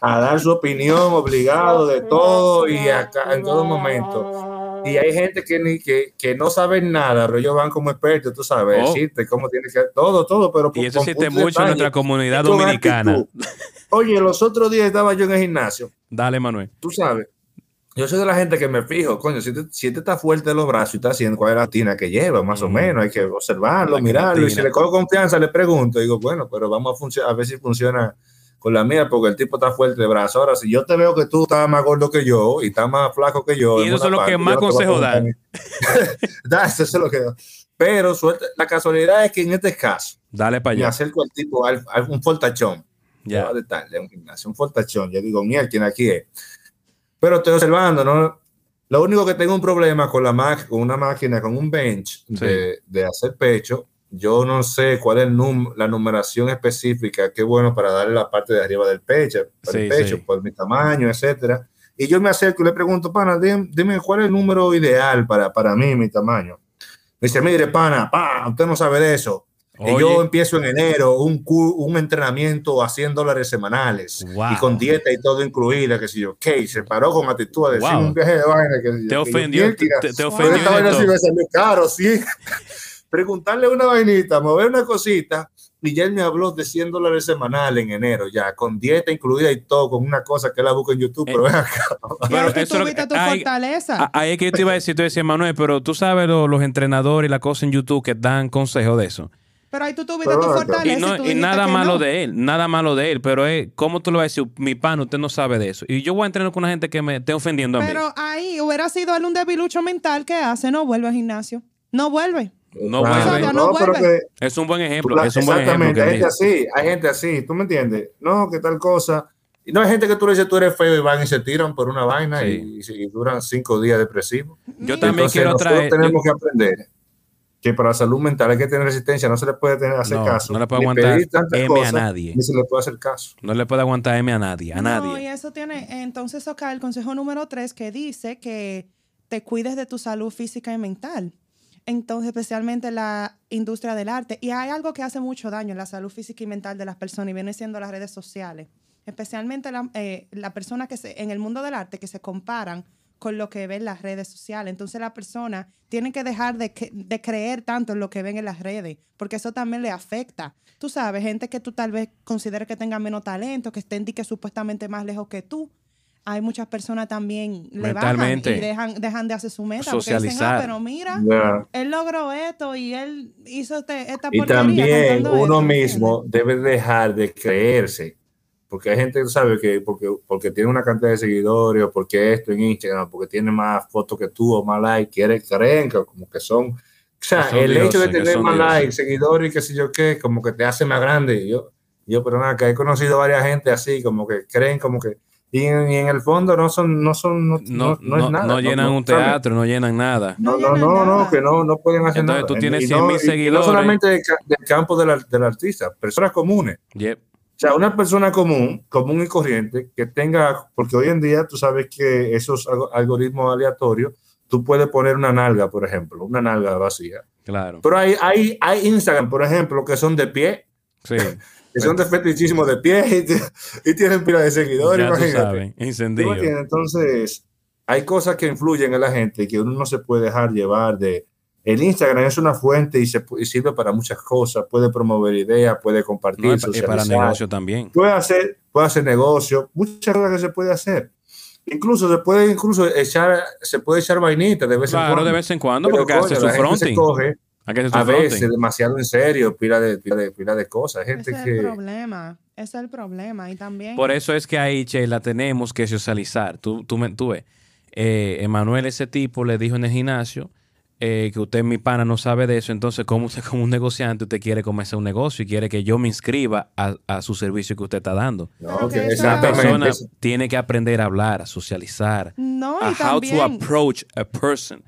a dar su opinión obligado de todo y acá en todo momento. Y hay gente que, ni, que, que no saben nada, pero ellos van como expertos, tú sabes, Oh. decirte cómo tiene que todo, todo, pero Y eso existe mucho en nuestra comunidad dominicana. actitud. Oye, los otros días estaba yo en el gimnasio Dale, Manuel. tú sabes, yo soy de la gente que me fijo, coño, si este, si este está fuerte de los brazos y está haciendo cuál es la tina que lleva, más o Ujú. menos, hay que observarlo, La mirarlo, y si le cojo confianza, le pregunto, digo, bueno, pero vamos a, a ver si funciona con la mía, porque el tipo está fuerte de brazo. Ahora, si yo te veo que tú estás más gordo que yo y estás más flaco que yo, Y eso es lo que más consejo dan. eso es lo que Pero suerte, la casualidad es que en este caso, Dale para me allá. acerco al tipo, al, a un fortachón, Ya. de tarde, un gimnasio, un fortachón. Yo digo, mira, ¿quién aquí es? Pero estoy observando, ¿no? Lo único que tengo un problema con la máquina, con una máquina, con un bench de, de hacer pecho, yo no sé cuál es el num- la numeración específica, qué bueno para darle la parte de arriba del pecho, para el Sí, pecho, sí. por mi tamaño, etcétera. Y yo me acerco y le pregunto, pana, dime, dime cuál es el número ideal para, para mí, mi tamaño. Me dice, mire, pana, pa, usted no sabe de eso. Y Oye. yo empiezo en enero un, un entrenamiento a 100 dólares semanales Wow. y con dieta y todo incluida, que si yo, ok, se paró con actitud de decir Wow. un viaje de vaina. Que, si yo, Te que yo, ofendió, "Mierda, te, te Wow. pero ofendió esta vaina sí me salió caro, sí. Preguntarle una vainita, mover una cosita, y ya él me habló de 100 dólares semanales en enero, ya, con dieta incluida y todo, con una cosa que él la busca en YouTube, pero ven acá. Y Pero ahí tú eso es lo tuviste tu ay, fortaleza. Ah, Ahí es que yo te iba a decir, tú decías, Manuel, pero tú sabes lo- los entrenadores y la cosa en YouTube que dan consejos de eso. pero ahí tú tuviste Pero tu acá. fortaleza. Y, no, tú y dijiste nada que malo no. de él, nada malo de él, pero es, ¿cómo tú le vas a decir, mi pan, usted no sabe de eso? Y yo voy a entrenar con una gente que me esté ofendiendo a mí. Pero ahí hubiera sido él un debilucho mental que hace, no vuelve al gimnasio. No vuelve. No vuelve. No pero que- Es un buen ejemplo, es un buen ejemplo. Exactamente, hay gente así, hay gente así, ¿tú me entiendes? No, que tal cosa. Y no hay gente que tú le dices tú eres feo y van y se tiran por una vaina y, y, duran cinco días depresivos. Yo también quiero traer. tenemos que aprender que para la salud mental hay que tener resistencia, no se le puede tener, hacer caso. No le puede aguantar M a nadie. Ni se le puede hacer caso. No le puede aguantar M a nadie, a nadie. No, y eso tiene, entonces acá el consejo número tres que dice que te cuides de tu salud física y mental. Entonces, especialmente la industria del arte. Y hay algo que hace mucho daño en la salud física y mental de las personas y viene siendo las redes sociales. Especialmente la, eh, la persona que se, en el mundo del arte que se comparan con lo que ven las redes sociales. Entonces la persona tiene que dejar de, de, creer tanto en lo que ven en las redes, porque eso también le afecta. Tú sabes, gente que tú tal vez consideres que tenga menos talento, que estén que supuestamente más lejos que tú. Hay muchas personas también le bajan y dejan, dejan de hacer su meta. Socializar. Ah, pero mira, él logró esto y él hizo este, esta Y también uno mismo debe dejar de creerse porque hay gente que sabe que porque, porque tiene una cantidad de seguidores o porque esto en Instagram, porque tiene más fotos que tú o más likes, quieren, creen que como que son, o sea, el hecho de tener más likes, seguidores y qué sé yo qué, como que te hace más grande. Yo, yo, pero nada, que he conocido varias gente así, como que creen como que y en, el fondo no son, no son, no, no, no, es nada. No llenan un teatro, no llenan nada. No, no, no, no, que no, no pueden hacer Entonces, nada. tú tienes 100 mil seguidores. no solamente del, campo del, del, artista, personas comunes. Yep. O sea, una persona común, común y corriente, que tenga, porque hoy en día tú sabes que esos algoritmos aleatorios, tú puedes poner una nalga, por ejemplo, una nalga vacía. Claro. Pero hay, hay, hay Instagram, por ejemplo, que son de pie. Sí. que son de fetichismo de pie y, tienen pila de seguidores. Ya sabes, encendido. Entonces, hay cosas que influyen en la gente que uno no se puede dejar llevar de, el Instagram es una fuente y, se, sirve para muchas cosas. Puede promover ideas, puede compartir. y para negocio también. Puede hacer, puede hacer negocio, muchas cosas que se puede hacer. Incluso se puede incluso echar, se puede echar vainita de vez en cuando. Claro, de vez en cuando, porque hace su fronting. Coge, a veces demasiado en serio, pila de, pila de, pila de cosas. Gente Ese es que... el problema. Ese es el problema. Y también. Por eso es que ahí, Che, la tenemos que socializar. Tú, tú, tú ves, eh, Emanuel, ese tipo, le dijo en el gimnasio eh, que usted, mi pana, no sabe de eso, entonces, ¿cómo usted como un negociante usted quiere comenzar un negocio y quiere que yo me inscriba a, su servicio que usted está dando? No, que esa persona tiene que aprender a hablar, a socializar, no, a how to approach a person.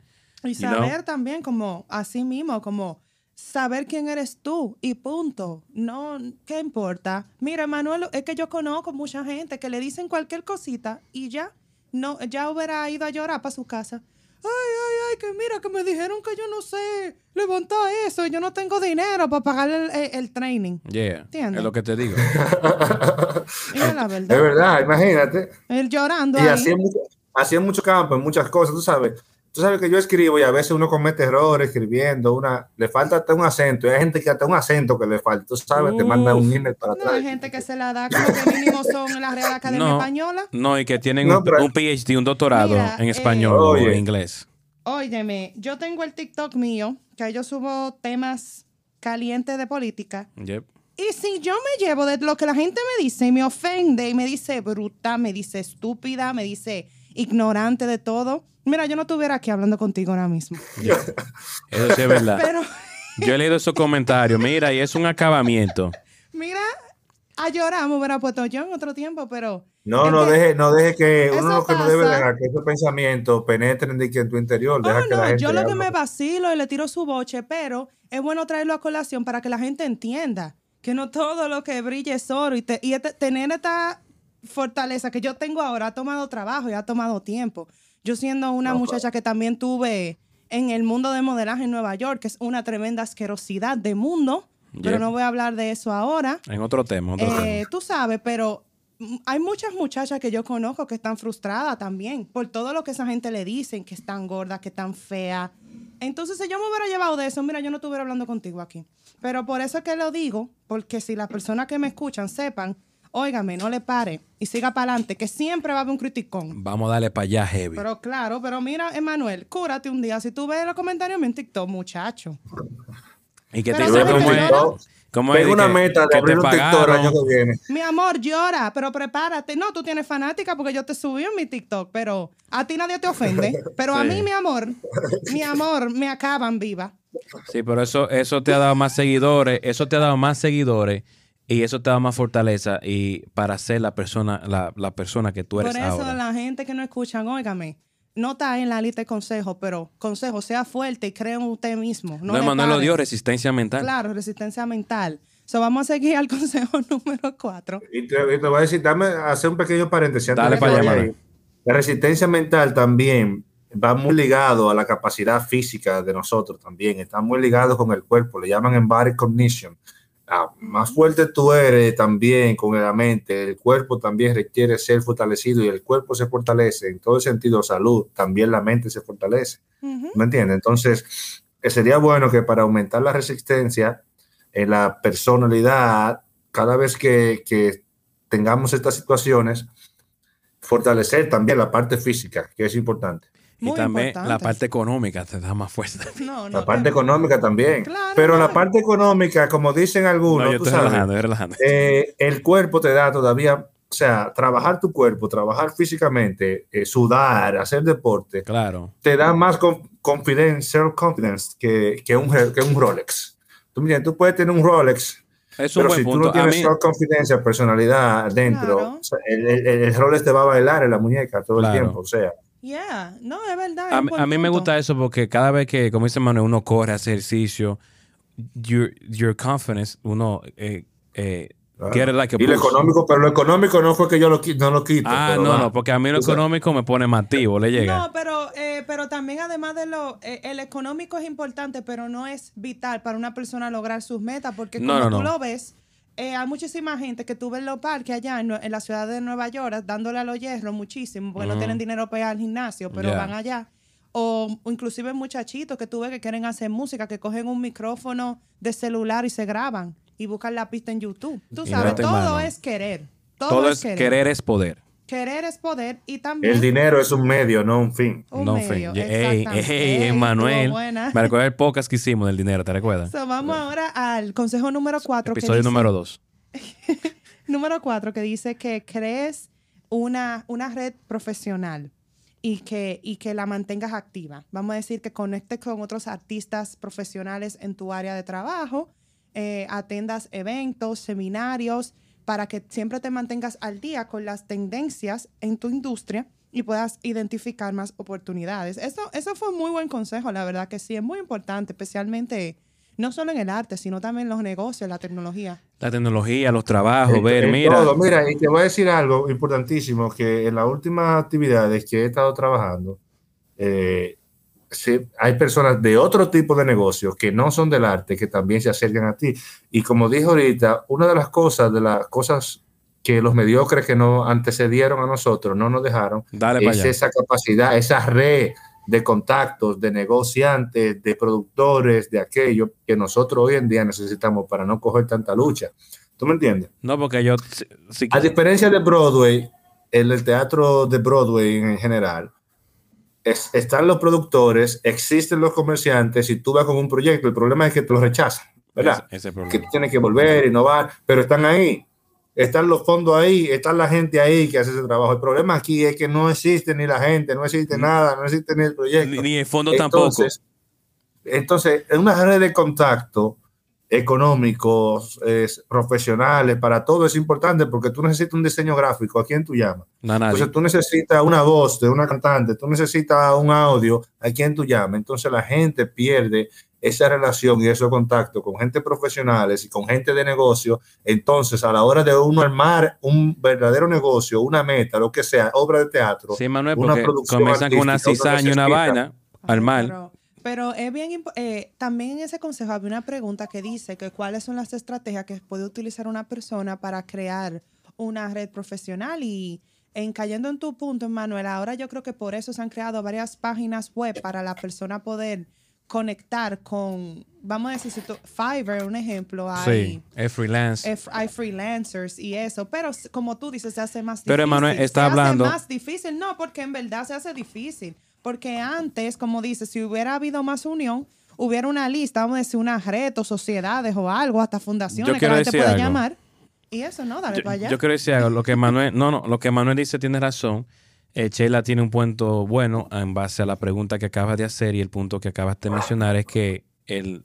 Y saber también como así mismo, como saber quién eres tú y punto. No, ¿qué importa? Mira, Manuel, es que yo conozco mucha gente que le dicen cualquier cosita y ya, no, ya hubiera ido a llorar para su casa ay, ay, ay, que mira, que me dijeron que yo no sé levantar eso y yo no tengo dinero para pagar el, el, training. Yeah, ¿Entiendes? es lo que te digo. es la verdad. Es verdad, imagínate. Él llorando Y ahí. así en, mucho, así en mucho campo, en muchas cosas, tú sabes. Tú sabes que yo escribo y a veces uno comete errores escribiendo, una, le falta hasta un acento, y hay gente que hasta un acento que le falta, tú sabes, te manda un email para atrás. No, hay gente que se la da como que mínimo son en la Real Academia no, Española. No, y que tienen un, un, PhD, un doctorado Mira, en eh, español o en inglés. Óyeme, yo tengo el TikTok mío, que yo subo temas calientes de política. Yep. Y si yo me llevo de lo que la gente me dice y me ofende y me dice bruta, me dice estúpida, me dice ignorante de todo, mira, yo no estuviera aquí hablando contigo ahora mismo. Eso sí es verdad. Pero, yo he leído esos comentarios, mira, y es un acabamiento. Mira, a llorar me hubiera puesto yo en otro tiempo, pero... No, no deje, no deje que uno lo que no debe dejar que esos pensamientos penetren de que en tu interior. Deja oh, que no, la gente yo lo que me vacilo y le tiro su boche, pero es bueno traerlo a colación para que la gente entienda que no todo lo que brilla es oro y, te, y este, tener esta fortaleza que yo tengo ahora ha tomado trabajo y ha tomado tiempo. Yo siendo una No, muchacha que también tuve en el mundo de modelaje en Nueva York, que es una tremenda asquerosidad de mundo, pero Yep. no voy a hablar de eso ahora. En otro tema, otro Eh, tema. tú sabes, pero hay muchas muchachas que yo conozco que están frustradas también por todo lo que esa gente le dicen, que están gordas, que están feas. Entonces, si yo me hubiera llevado de eso, mira, yo no estuviera hablando contigo aquí. Pero por eso es que lo digo, porque si las personas que me escuchan sepan, óigame, no le pare y siga para adelante, que siempre va a haber un criticón. Vamos a darle para allá, heavy. Pero claro, pero mira, Emanuel, cúrate un día. Si tú ves los comentarios en TikTok, muchacho. y que te pero ¿sabes cómo es. Cómo es una que- meta de que abrir te un TikTok el año que viene. Mi amor, llora, pero prepárate. No, tú tienes fanática porque yo te subí en mi TikTok, pero a ti nadie te ofende. Pero a mí, mi amor, mi amor, me acaban viva. Sí, pero eso, eso te ha dado más seguidores, eso te ha dado más seguidores Y eso te da más fortaleza y para ser la persona, la, la persona que tú eres Por eso ahora. la gente que no escuchan, óigame, no está en la lista de consejos, pero consejo, sea fuerte y cree en usted mismo. No, Emanuel lo dio resistencia mental. Claro, resistencia mental. So, vamos a seguir al consejo número cuatro. Y te, y te voy a decir, dame hacer un pequeño paréntesis. antes Dale de para allá, Manuel. La resistencia mental también va muy ligado a la capacidad física de nosotros también. Está muy ligado con el cuerpo. Le llaman embodied cognition. Ah, más fuerte tú eres también con la mente, el cuerpo también requiere ser fortalecido y el cuerpo se fortalece en todo el sentido salud, también la mente se fortalece. ¿Me entiendes? Entonces, eh, sería bueno que para aumentar la resistencia en la personalidad, cada vez que, que tengamos estas situaciones, fortalecer también la parte física, que es importante. Y Muy también importante. la parte económica te da más fuerza. No, no. La parte económica también. Claro, Pero la parte económica, como dicen No, algunos, yo tú sabes, relajando, estoy relajando. eh, el cuerpo te da todavía, o sea, trabajar tu cuerpo, trabajar físicamente, eh, sudar, hacer deporte, Claro. te da más con- confidence, self-confidence que, que, un, que un Rolex. Tú, mira, tú puedes tener un Rolex, Es un pero buen si tú punto. no tienes mí, self-confidence, personalidad dentro, Claro. o sea, el, el- el Rolex te va a bailar en la muñeca todo Claro. el tiempo. O sea, Yeah, no, es verdad. a, a mí me gusta eso porque cada vez que, como dice Manuel, uno corre, hace ejercicio, your, your confidence, uno eh, eh, claro. get it like a y lo económico, pero lo económico no fue que yo lo, no lo quito. Ah, pero no, va. no, porque a mí lo sabes. económico me pone más activo, le llega. No, pero, eh, pero también además de lo, eh, el económico es importante, pero no es vital para una persona lograr sus metas, porque No, como no, tú no. lo ves, eh, hay muchísima gente que tú ves en los parques allá en, en la ciudad de Nueva York dándole a los hierros muchísimo, porque no tienen dinero para ir al gimnasio, pero van allá. O, o inclusive muchachitos que tú ves que quieren hacer música, que cogen un micrófono de celular y se graban y buscan la pista en YouTube. Tú Y sabes, todo mano. es querer. Todo, Todo es es querer. querer es poder. Querer es poder y también... El dinero es un medio, no un fin. Un no, medio, fin. Ey, Emanuel. Me recuerda el podcast que hicimos del dinero, ¿te recuerdas? So, vamos ahora al consejo número cuatro. que Episodio dice- número dos. Número cuatro, que dice que crees una, una red profesional y que, y que la mantengas activa. Vamos a decir que conectes con otros artistas profesionales en tu área de trabajo, eh, atendas eventos, seminarios, para que siempre te mantengas al día con las tendencias en tu industria y puedas identificar más oportunidades. Eso, eso fue un muy buen consejo, la verdad que sí, es muy importante, especialmente no solo en el arte, sino también en los negocios, la tecnología. La tecnología, los trabajos, En- ver, en mira. todo. Mira, y te voy a decir algo importantísimo, que en las últimas actividades que he estado trabajando, eh, sí, hay personas de otro tipo de negocios que no son del arte, que también se acercan a ti. Y como dije ahorita, una de las cosas, de las cosas que los mediocres que nos antecedieron a nosotros no nos dejaron, Dale es esa capacidad, esa red de contactos, de negociantes, de productores, de aquello que nosotros hoy en día necesitamos para no coger tanta lucha. ¿Tú me entiendes? No, porque yo. si- si- A diferencia de Broadway, el, el teatro de Broadway en general, es- están los productores, existen los comerciantes, y tú vas con un proyecto, el problema es que te lo rechazan, ¿verdad? Que tienes que volver, innovar, pero están ahí. Están los fondos ahí, está la gente ahí que hace ese trabajo. El problema aquí es que no existe ni la gente, no existe nada, no existe ni el proyecto. Ni, ni el fondo tampoco. Entonces, entonces, en una red de contacto económicos, es, profesionales, para todo es importante porque tú necesitas un diseño gráfico. ¿A quién tú llamas? No. Entonces, tú necesitas una voz de una cantante, tú necesitas un audio. ¿A quién tú llamas? Entonces, la gente pierde esa relación y esos contactos con gente profesionales y con gente de negocio. Entonces, a la hora de uno armar un verdadero negocio, una meta, lo que sea, obra de teatro, Sí, Manuel, una producción comienzan con una cizaña y una vaina al mal. Pero, es bien eh, también en ese consejo había una pregunta que dice que cuáles son las estrategias que puede utilizar una persona para crear una red profesional y en cayendo en tu punto, Manuel, ahora yo creo que por eso se han creado varias páginas web para la persona poder conectar con, vamos a decir, si tú- Fiverr, un ejemplo, hay, Sí, es freelance. hay freelancers y eso, pero como tú dices, se hace más difícil. Pero, Emanuel, está se hablando- Hace más difícil, no, porque en verdad se hace difícil. Porque antes, como dices, si hubiera habido más unión, hubiera una lista, vamos a decir, una red o sociedades o algo, hasta fundaciones Yo que la gente puede algo. llamar. Y eso, ¿no? Dale Yo, para allá. yo quiero decir algo. Lo que Manuel, no, no, lo que Manuel dice tiene razón. Eh, Sheila tiene un punto bueno en base a la pregunta que acabas de hacer y el punto que acabas de mencionar es que el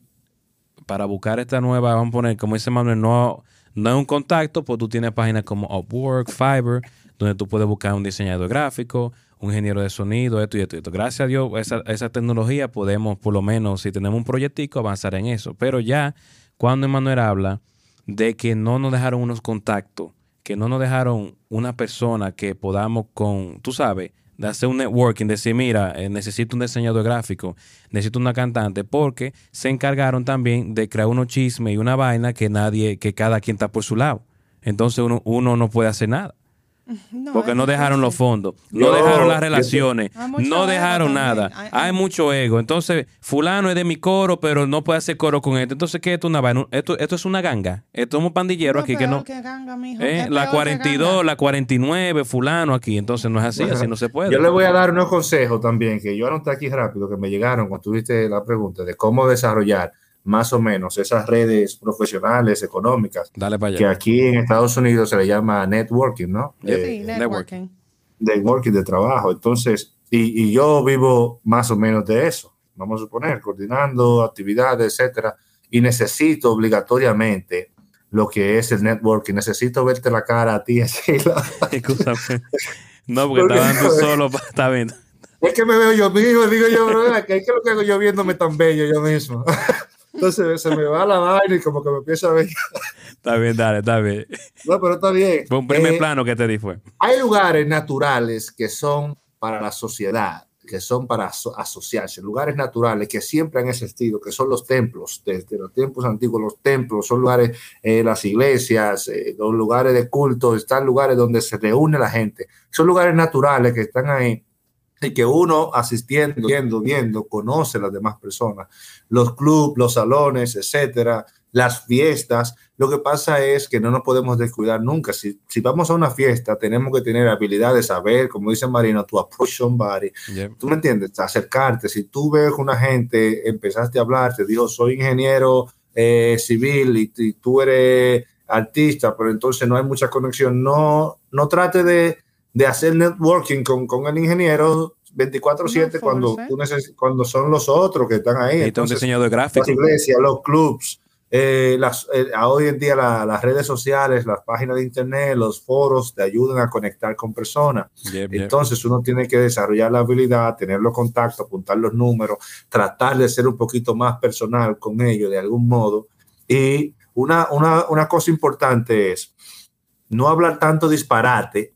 para buscar esta nueva, vamos a poner, como dice Manuel, no, no es un contacto, pues tú tienes páginas como Upwork, Fiverr, donde tú puedes buscar un diseñador gráfico, un ingeniero de sonido, esto y esto y esto. Gracias a Dios, esa, esa tecnología podemos, por lo menos, si tenemos un proyectico, avanzar en eso. Pero ya, cuando Emanuel habla de que no nos dejaron unos contactos, que no nos dejaron una persona que podamos con, tú sabes, de hacer un networking, decir, mira, eh, necesito un diseñador gráfico, necesito una cantante, porque se encargaron también de crear unos chismes y una vaina que nadie, que cada quien está por su lado. Entonces uno, uno no puede hacer nada. No, Porque no dejaron los fondos, no dejaron las relaciones, mucho no dejaron nada. Hay- mucho ego. Entonces, fulano es de mi coro, pero no puede hacer coro con este. Entonces, ¿qué es esto? Una vaina? Esto, esto es una ganga. Esto es un pandillero No, aquí que no. ganga, mijo, Eh, la peor que 42, ganga. la 49, fulano aquí. Entonces, no es así, así no se puede. Yo le voy a dar unos consejos también que yo anoté aquí rápido que me llegaron cuando tuviste la pregunta de cómo desarrollar más o menos esas redes profesionales, económicas, Dale para que aquí en Estados Unidos se le llama networking, ¿no? Eh, Sí, networking. networking de trabajo. Entonces, y, y yo vivo más o menos de eso, vamos a suponer, coordinando actividades, etcétera, y necesito obligatoriamente lo que es el networking. Necesito verte la cara a ti, Sheila. No, porque Porque- estaban tú solo. Está bien. Es que me veo yo mismo, digo yo, bro, que es que lo que hago yo viéndome tan bello yo mismo. Entonces se me va la vaina y como que me empieza a ver. Está bien, dale, está bien. No, pero está bien. Fue un primer Eh, plano que te di fue. Hay lugares naturales que son para la sociedad, que son para aso- asociarse, lugares naturales que siempre han existido, que son los templos, desde los tiempos antiguos, los templos son lugares, eh, las iglesias, eh, los lugares de culto, están lugares donde se reúne la gente, son lugares naturales que están ahí y que uno asistiendo, viendo, viendo, conoce a las demás personas, los clubes, los salones, etcétera, las fiestas. Lo que pasa es que no nos podemos descuidar nunca. Si, si vamos a una fiesta, tenemos que tener habilidad de saber, como dice Marino, to approach somebody. Yep. ¿Tú me entiendes? Acercarte. Si tú ves una gente, empezaste a hablar, te dijo, soy ingeniero eh, civil y, y tú eres artista, pero entonces no hay mucha conexión. No, no trate de, de hacer networking con, con el ingeniero 24/7 No cuando, tú cuando son los otros que están ahí. Entonces, diseñador gráfico. las iglesias, los clubs, eh, las, eh, a hoy en día la- las redes sociales, las páginas de internet, los foros te ayudan a conectar con personas. Entonces uno tiene que desarrollar la habilidad, tener los contactos, apuntar los números, tratar de ser un poquito más personal con ellos de algún modo. Y una, una, una cosa importante es no hablar tanto disparate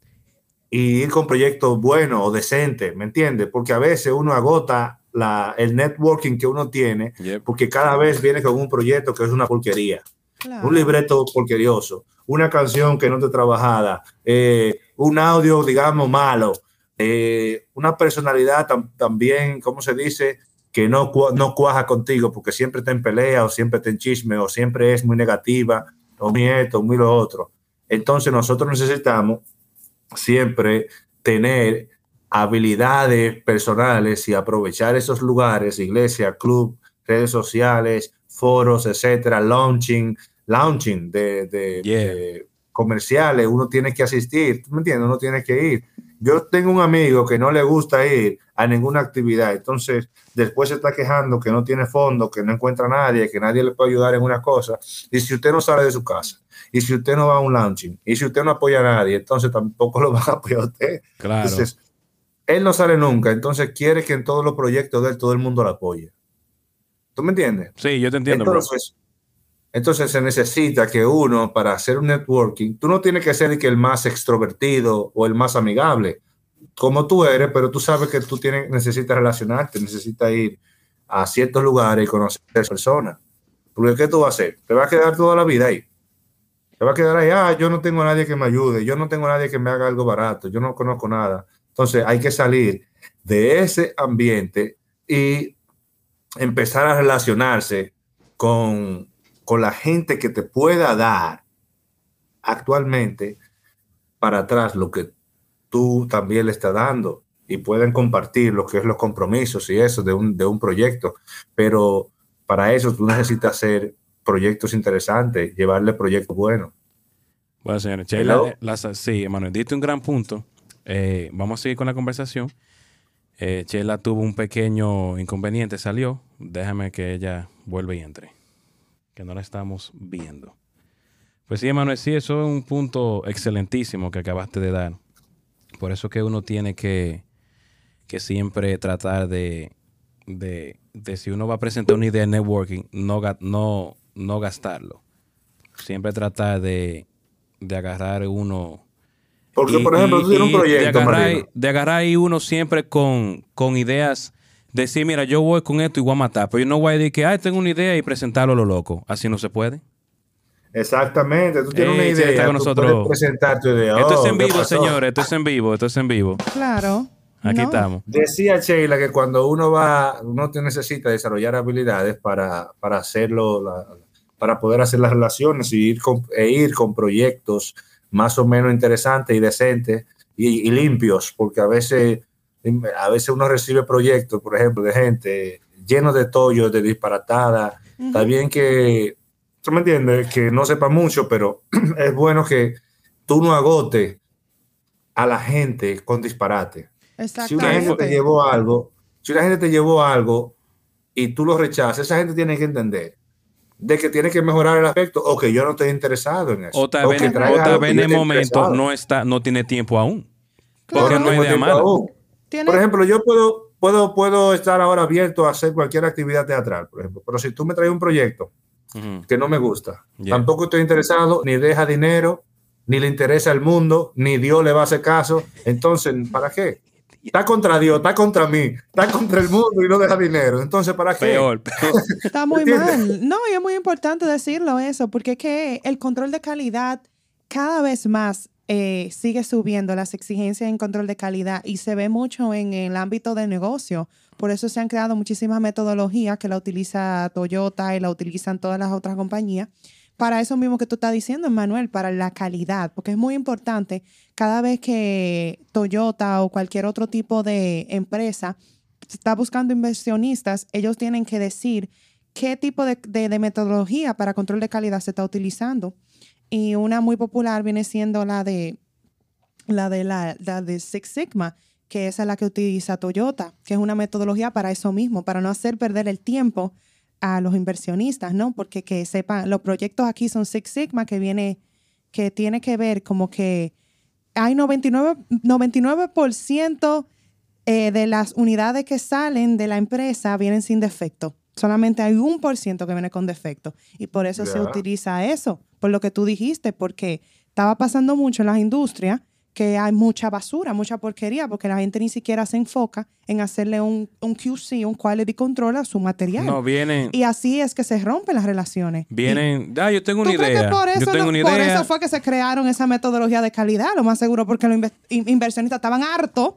y ir con proyectos buenos o decentes, ¿me entiendes? Porque a veces uno agota la, el networking que uno tiene Yep. porque cada vez viene con un proyecto que es una porquería Claro. un libreto porquerioso, una canción que no te trabajada, eh, un audio, digamos, malo, eh, una personalidad tam- también, ¿cómo se dice? Que no, no cuaja contigo porque siempre está en pelea o siempre está en chisme o siempre es muy negativa o muy esto, muy lo otro. Entonces nosotros necesitamos siempre tener habilidades personales y aprovechar esos lugares, iglesia, club, redes sociales, foros, etcétera, launching, launching de, de- Yeah. de comerciales, uno tiene que asistir, ¿tú me entiendes? Uno tiene que ir. Yo tengo un amigo que no le gusta ir a ninguna actividad, entonces después se está quejando que no tiene fondo, que no encuentra a nadie, que nadie le puede ayudar en una cosa. Y si usted no sale de su casa, y si usted no va a un launching, y si usted no apoya a nadie, entonces tampoco lo van a apoyar a usted. Claro. Entonces, él no sale nunca, entonces quiere que en todos los proyectos de él todo el mundo lo apoye. ¿Tú me entiendes? Sí, yo te entiendo, bro. Entonces, entonces se necesita que uno, para hacer un networking, tú no tienes que ser el que el más extrovertido o el más amigable, como tú eres, pero tú sabes que tú tienes, necesitas relacionarte, necesitas ir a ciertos lugares y conocer personas. Porque ¿qué tú vas a hacer? ¿Te vas a quedar toda la vida ahí? Te va a quedar ahí, ah, yo no tengo nadie que me ayude, yo no tengo nadie que me haga algo barato, yo no conozco nada. Entonces hay que salir de ese ambiente y empezar a relacionarse con, con la gente que te pueda dar actualmente para atrás lo que tú también le estás dando y pueden compartir lo que es los compromisos y eso de un, de un proyecto. Pero para eso tú necesitas hacer proyectos interesantes, llevarle proyectos buenos. Bueno, señores. Sheila, la- sí, Manuel, diste un gran punto. Eh, vamos a seguir con la conversación. Eh, Sheila tuvo un pequeño inconveniente, salió. Déjame que ella vuelva y entre. Que no la estamos viendo. Pues sí, Emanuel, sí, eso es un punto excelentísimo que acabaste de dar. Por eso que uno tiene que, que siempre tratar de, de, de si uno va a presentar una idea de networking, no, no, no gastarlo. Siempre tratar de, de agarrar uno. Porque, y- por ejemplo, y- tú tienes un proyecto, de agarrar, de agarrar ahí uno siempre con, con ideas. Decir, mira, yo voy con esto y voy a matar. Pero yo no voy a decir que, ay, tengo una idea y presentarlo a lo loco. Así no se puede. Exactamente, tú tienes Ey, una sí, idea, está con tú nosotros. puedes presentar tu idea. esto Oh, es en ¿qué vivo, pasó? señores. Esto es en vivo. Esto es en vivo. Claro. Aquí No. estamos. Decía Sheila que cuando uno va, uno te necesita desarrollar habilidades para, para hacerlo, la- para poder hacer las relaciones y ir con, e ir con proyectos más o menos interesantes y decentes y, y limpios, porque a veces, a veces uno recibe proyectos, por ejemplo, de gente llenos de tollos, de disparatada. Está bien que, tú me entiendes, que no sepa mucho, pero es bueno que tú no agotes a la gente con disparate. Si una gente te llevó algo, si una gente te llevó algo y tú lo rechazas, esa gente tiene que entender de que tiene que mejorar el aspecto o que yo no estoy interesado en eso. O tal vez, en el momento no está, no tiene tiempo aún. Claro. Porque no tiempo mala. aún. Tiene- Por ejemplo, yo puedo, puedo, puedo estar ahora abierto a hacer cualquier actividad teatral, por ejemplo, pero si tú me traes un proyecto que no me gusta, Yeah. tampoco estoy interesado, ni deja dinero, ni le interesa el mundo, ni Dios le va a hacer caso, entonces, ¿para qué? Está contra Dios, está contra mí, está contra el mundo y no deja dinero. Entonces, ¿para qué? Peor, peor. Está muy mal. No, y es muy importante decirlo eso, porque es que el control de calidad cada vez más eh, sigue subiendo las exigencias en control de calidad y se ve mucho en el ámbito de negocio. Por eso se han creado muchísimas metodologías que la utiliza Toyota y la utilizan todas las otras compañías. Para eso mismo que tú estás diciendo, Manuel, para la calidad, porque es muy importante cada vez que Toyota o cualquier otro tipo de empresa está buscando inversionistas, ellos tienen que decir qué tipo de, metodología para control de calidad se está utilizando. Y una muy popular viene siendo la de la de Six Sigma, que es la que utiliza Toyota, que es una metodología para eso mismo, para no hacer perder el tiempo a los inversionistas, ¿no? Porque que sepan, los proyectos aquí son Six Sigma, que viene, que tiene que ver como que hay 99, 99% eh, de las unidades que salen de la empresa vienen sin defecto. Solamente hay un por ciento que viene con defecto. Y por eso se utiliza eso, por lo que tú dijiste, porque estaba pasando mucho en las industrias que hay mucha basura, mucha porquería, porque la gente ni siquiera se enfoca en hacerle un, un QC, un quality control a su material. No, vienen, Y así es que se rompen las relaciones. vienen, ah, yo tengo ¿Tú una crees idea. que por eso, yo tengo no- una por idea. eso fue que se crearon esa metodología de calidad? Lo más seguro porque los inve- in- inversionistas estaban hartos.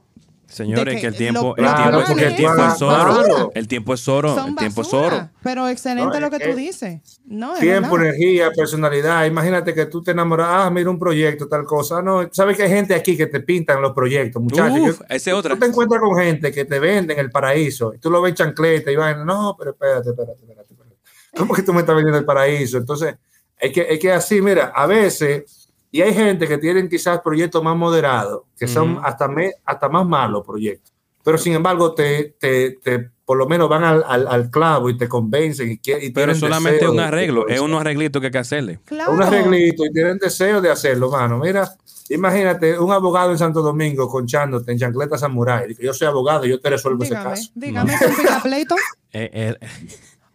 Señores, que que el tiempo, el tiempo, Claro, porque el porque tiempo es oro. El tiempo es oro. El tiempo es oro. Pero excelente No, lo que es tú dices. No, Tiempo, verdad. energía, personalidad. Imagínate que tú te enamoras, ah, mira un proyecto, tal cosa. No, sabes que hay gente aquí que te pintan los proyectos, muchachos. Uf, Yo- esa es otra. Tú te encuentras con gente que te venden el paraíso y tú lo ves en chancleta y van, no, pero espérate, espérate, espérate. espérate. ¿Cómo que tú me estás vendiendo el paraíso? Entonces, es que, es que así, mira, a veces, y hay gente que tienen quizás proyectos más moderados, que son hasta, me- hasta más malos proyectos, pero sin embargo, te, te, te- por lo menos van al, al- al clavo y te convencen. Y, que- y Pero solamente un arreglo. de- Es unos arreglitos que hay que hacerle. Claro. un arreglito y tienen deseo de hacerlo, mano. Mira, imagínate un abogado en Santo Domingo conchándote en chancleta samurai. Dice, Yo soy abogado, yo te resuelvo ese caso. dígame, ¿es un picapleito? Eh, eh,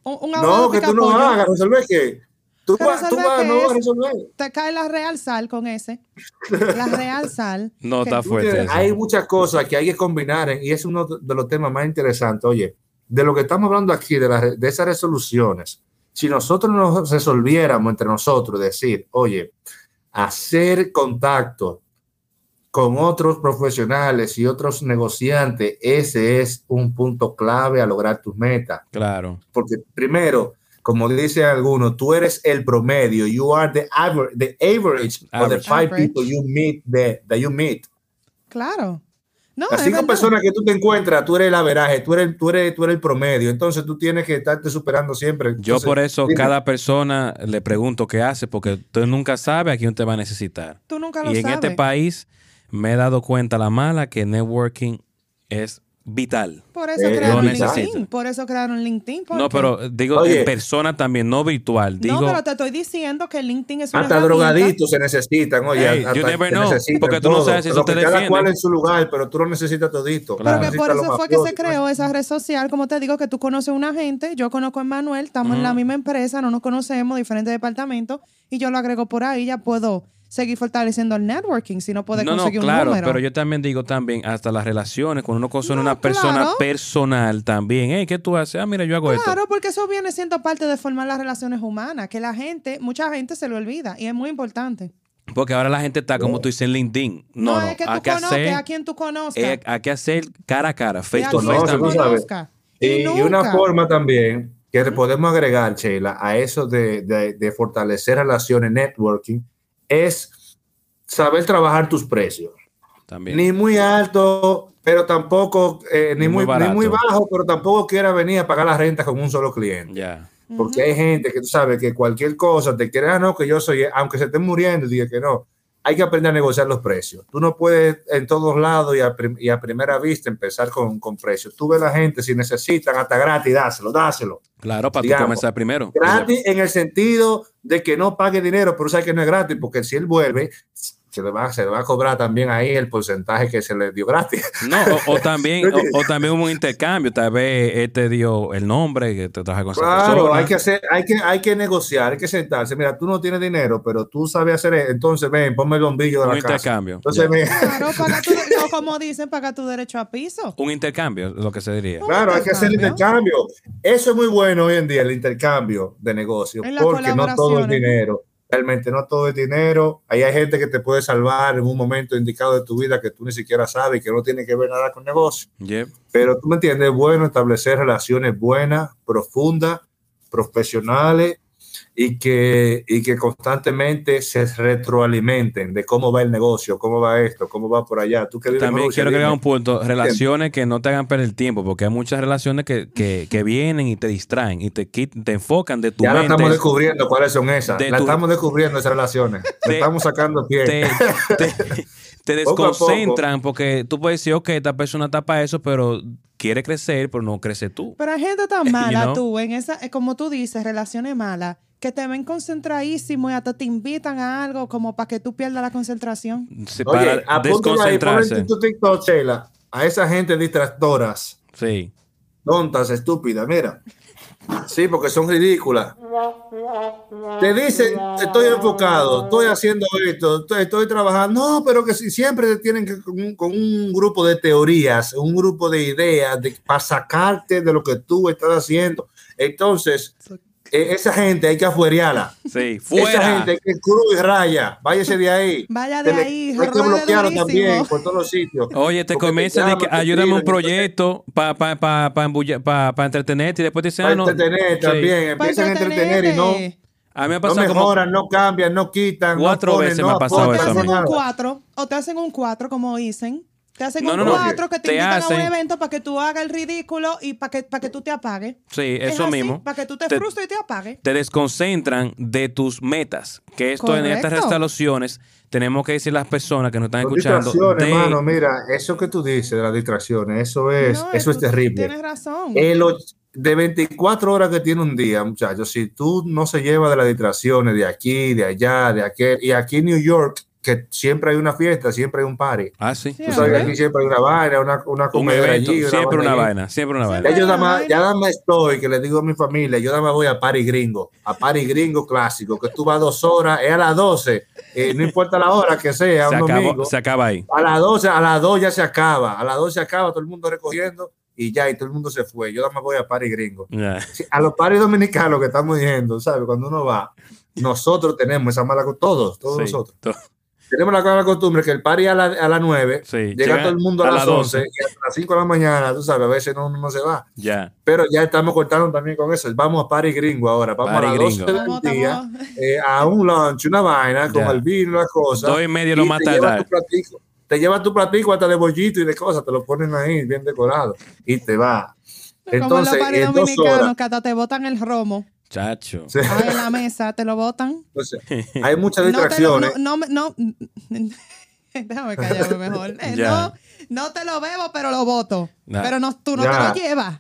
Un, un abogado No, que tú no hagas, resolver qué. Tú vas, tú vas, no vas a es. resolver. Te cae la real sal con ese. La real sal. no está fuerte. eso. Hay muchas cosas que hay que combinar y es uno de los temas más interesantes. Oye, de lo que estamos hablando aquí, de, las- de esas resoluciones, si nosotros nos resolviéramos entre nosotros, decir, oye, hacer contacto con otros profesionales y otros negociantes, ese es un punto clave a lograr tus metas. Claro. Porque primero, como dice alguno, tú eres el promedio. You are the average, the average, of the five Average. people you meet that, that you meet. Claro. No, Las cinco personas que tú te encuentras, tú eres el averaje, tú eres, tú eres, tú eres el promedio. Entonces tú tienes que estarte superando siempre. Yo Entonces, por eso cada persona le pregunto qué hace, porque tú nunca sabes a quién te va a necesitar. Tú nunca lo Y en sabes. este país me he dado cuenta la mala que networking es vital. Por eso Eh, crearon lo necesito. LinkedIn. Por eso crearon LinkedIn. No, pero digo Oye. en persona también, no virtual. Digo, No, pero te estoy diciendo que LinkedIn es una Hasta drogaditos se necesitan, oye. Hey, hasta you never se know, necesitan porque tú no sabes si eso te cada defiende. cual en su lugar, pero tú lo necesitas todito. Claro. Porque por eso fue que se mafiosos, creó esa red social. Como te digo, que tú conoces a una gente, yo conozco a Manuel, estamos en la misma empresa, no nos conocemos, diferentes departamentos, y yo lo agrego por ahí, ya puedo seguir fortaleciendo el networking si no puede no, no, conseguir un claro, número. pero yo también digo también, hasta las relaciones, cuando uno conoce No, una persona claro. personal también, hey, ¿qué tú haces? Ah, mira, yo hago esto. Claro, porque eso viene siendo parte de formar las relaciones humanas, que la gente, mucha gente se lo olvida, y es muy importante. Porque ahora la gente está, como tú dices, en LinkedIn. No, no, es que hay tú que conozcas hacer, a quien tú conozcas. eh, hay que hacer cara a cara, face to face. Y, y una forma también que le podemos agregar, Sheila, a eso de, de- de fortalecer relaciones, networking, es saber trabajar tus precios. También. Ni muy alto, pero tampoco, eh, ni, Ni muy muy, ni muy bajo, pero tampoco quiera venir a pagar la renta con un solo cliente. Ya. Porque hay gente que tú sabes que cualquier cosa te quiere, ah, no, que yo soy, aunque se estén muriendo, diga que no. Hay que aprender a negociar los precios. Tú no puedes en todos lados y a, prim- y a primera vista empezar con, con precios. Tú ves la gente, si necesitan, hasta gratis, dáselo, dáselo. Claro, para tú Digamos, comenzar primero. Gratis en el sentido de que no pague dinero, pero sabes que no es gratis, porque si él vuelve, se le va, se le va a cobrar también ahí el porcentaje que se le dio gratis. No, o, o también, o, o también hubo un intercambio. Tal vez él te dio el nombre que te traje con Claro, hay que hacer, hay que, hay que negociar, hay que sentarse. Mira, tú no tienes dinero, pero tú sabes hacer, eso. entonces ven, ponme el bombillo de un la casa. intercambio. Entonces, ya. ven, Claro, paga tu, no, como dicen, paga tu derecho a piso. Un intercambio, lo que se diría. claro, hay que hacer el intercambio. Eso es muy bueno hoy en día, el intercambio de negocios, porque no todo es colaboraciones. dinero. Realmente no todo es dinero. Ahí hay gente que te puede salvar en un momento indicado de tu vida que tú ni siquiera sabes y que no tiene que ver nada con negocio. Yep. Pero tú me entiendes, es bueno establecer relaciones buenas, profundas, profesionales y que, y que constantemente se retroalimenten de cómo va el negocio, cómo va esto, cómo va por allá. Tú También quiero agregar un punto, relaciones que no te hagan perder el tiempo, porque hay muchas relaciones que, que, que vienen y te distraen y te, te enfocan de tu Ya la mente. estamos descubriendo cuáles son esas. de La tu- estamos descubriendo esas relaciones. Le Te- estamos sacando pie. te, te- te Poco a poco. desconcentran porque tú puedes decir, ok, esta persona está para eso, pero quiere crecer, pero no crece tú. Pero hay gente tan mala, know? tú, en esa, eh, como tú dices, relaciones malas, que te ven concentradísimo y hasta te invitan a algo como para que tú pierdas la concentración. Se- Oye, para desconcentrarse. en tu TikTok, Sheila, a esa gente distractoras, Sí. tontas, estúpidas, mira. Sí, porque son ridículas. Te dicen, estoy enfocado, estoy haciendo esto, estoy, estoy trabajando. No, pero que si siempre te tienen que con un, con un grupo de teorías, un grupo de ideas de, para sacarte de lo que tú estás haciendo. Entonces, esa gente hay que afuerearla. Sí. Esa Fuera. gente que cruz y raya, váyase de ahí. Vaya de le- ahí, hay que bloquearlo también por todos los sitios. Oye, te comienzan de que ayúdame un proyecto para pa, pa, pa, pa- pa entretenerte y después te dicen, Para ah, no. entretener Sí. también, Para empiezan a entretener y no. A mí me ha no pasado como mejoran, no cambian, no quitan. Cuatro no ponen, veces no me ha pasado O te eso hacen un cuatro, o te hacen un cuatro, como dicen. Te hacen No, un no, no. cuatro que te, Te invitan a un evento para que tú hagas el ridículo y para que, para que tú te apagues. Sí, Es eso así, mismo. Para que tú te, Te- frustres y te apagues. te desconcentran de tus metas. Que esto en estas restauraciones tenemos que decir a las personas que nos están escuchando. distracciones, de- hermano, mira, eso que tú dices de las distracciones, eso es, No, eso es terrible. Tienes razón. El och- de 24 horas que tiene un día, muchachos, si tú no se lleva de las distracciones de aquí, de allá, de aquel, y aquí en New York, que siempre hay una fiesta, siempre hay un party. Ah, sí. Sí, Tú sabes que aquí siempre hay una vaina, una, una Un evento, allí, siempre una vaina, siempre una vaina. Ya yo nada más, ya nada más estoy, que le digo a mi familia, yo nada más voy a party gringo, a party gringo clásico, que tú vas dos horas, es a las 12, eh, no importa la hora que sea, Se un domingo. acabó, se acaba ahí. A las 12, a las 2 ya se acaba, a las 2 se acaba, todo el mundo recogiendo y ya, y todo el mundo se fue. Yo nada más voy a party gringo. Sí, a los paris dominicanos que estamos yendo, ¿sabes? Cuando uno va, nosotros tenemos esa mala costumbre, todos, todos Sí, nosotros. to- Tenemos la mala costumbre que el party a, la- a las 9, Sí, llega, llega todo el mundo a, a las las 11 12. y a las 5 de la mañana, tú sabes, a veces no, no se va. Ya. Pero ya estamos cortando también con eso. Vamos a party gringo ahora, vamos Party a las gringo. 12 del Vamos, día, eh, a un lunch, una vaina, con Ya. el vino, las cosas. Dos y medio lo y más te llevas tu platico, te llevas tu platico hasta de bollito y de cosas, te lo ponen ahí bien decorado y te va. como Entonces, los paris en dos dominicanos horas, que hasta te botan el romo. Chacho. sí, Ahí en la mesa te lo botan. entonces, hay muchas No te lo- distracciones. No, no, no, Déjame callarme mejor. Eh, no, no te lo bebo, pero lo voto. Nah. Pero no, tú no Ya. te lo llevas.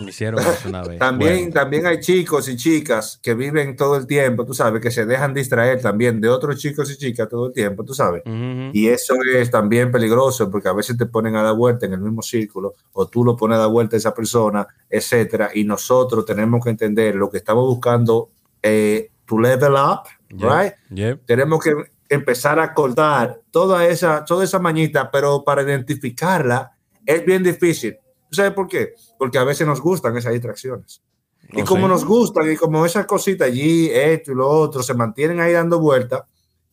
Me hicieron eso una vez. También, Bueno. también hay chicos y chicas que viven todo el tiempo, tú sabes, que se dejan distraer también de otros chicos y chicas todo el tiempo, tú sabes. Ujú. Y eso es también peligroso porque a veces te ponen a dar vuelta en el mismo círculo o tú lo pones a dar vuelta a esa persona, etcétera. Y nosotros tenemos que entender lo que estamos buscando eh, to level up, Yep. right? Yep. Tenemos que empezar a cortar toda esa, toda esa mañita, pero para identificarla es bien difícil. ¿Tú ¿Sabes por qué? Porque a veces nos gustan esas distracciones. Y como nos gustan y como esas cositas allí, esto y lo otro, se mantienen ahí dando vueltas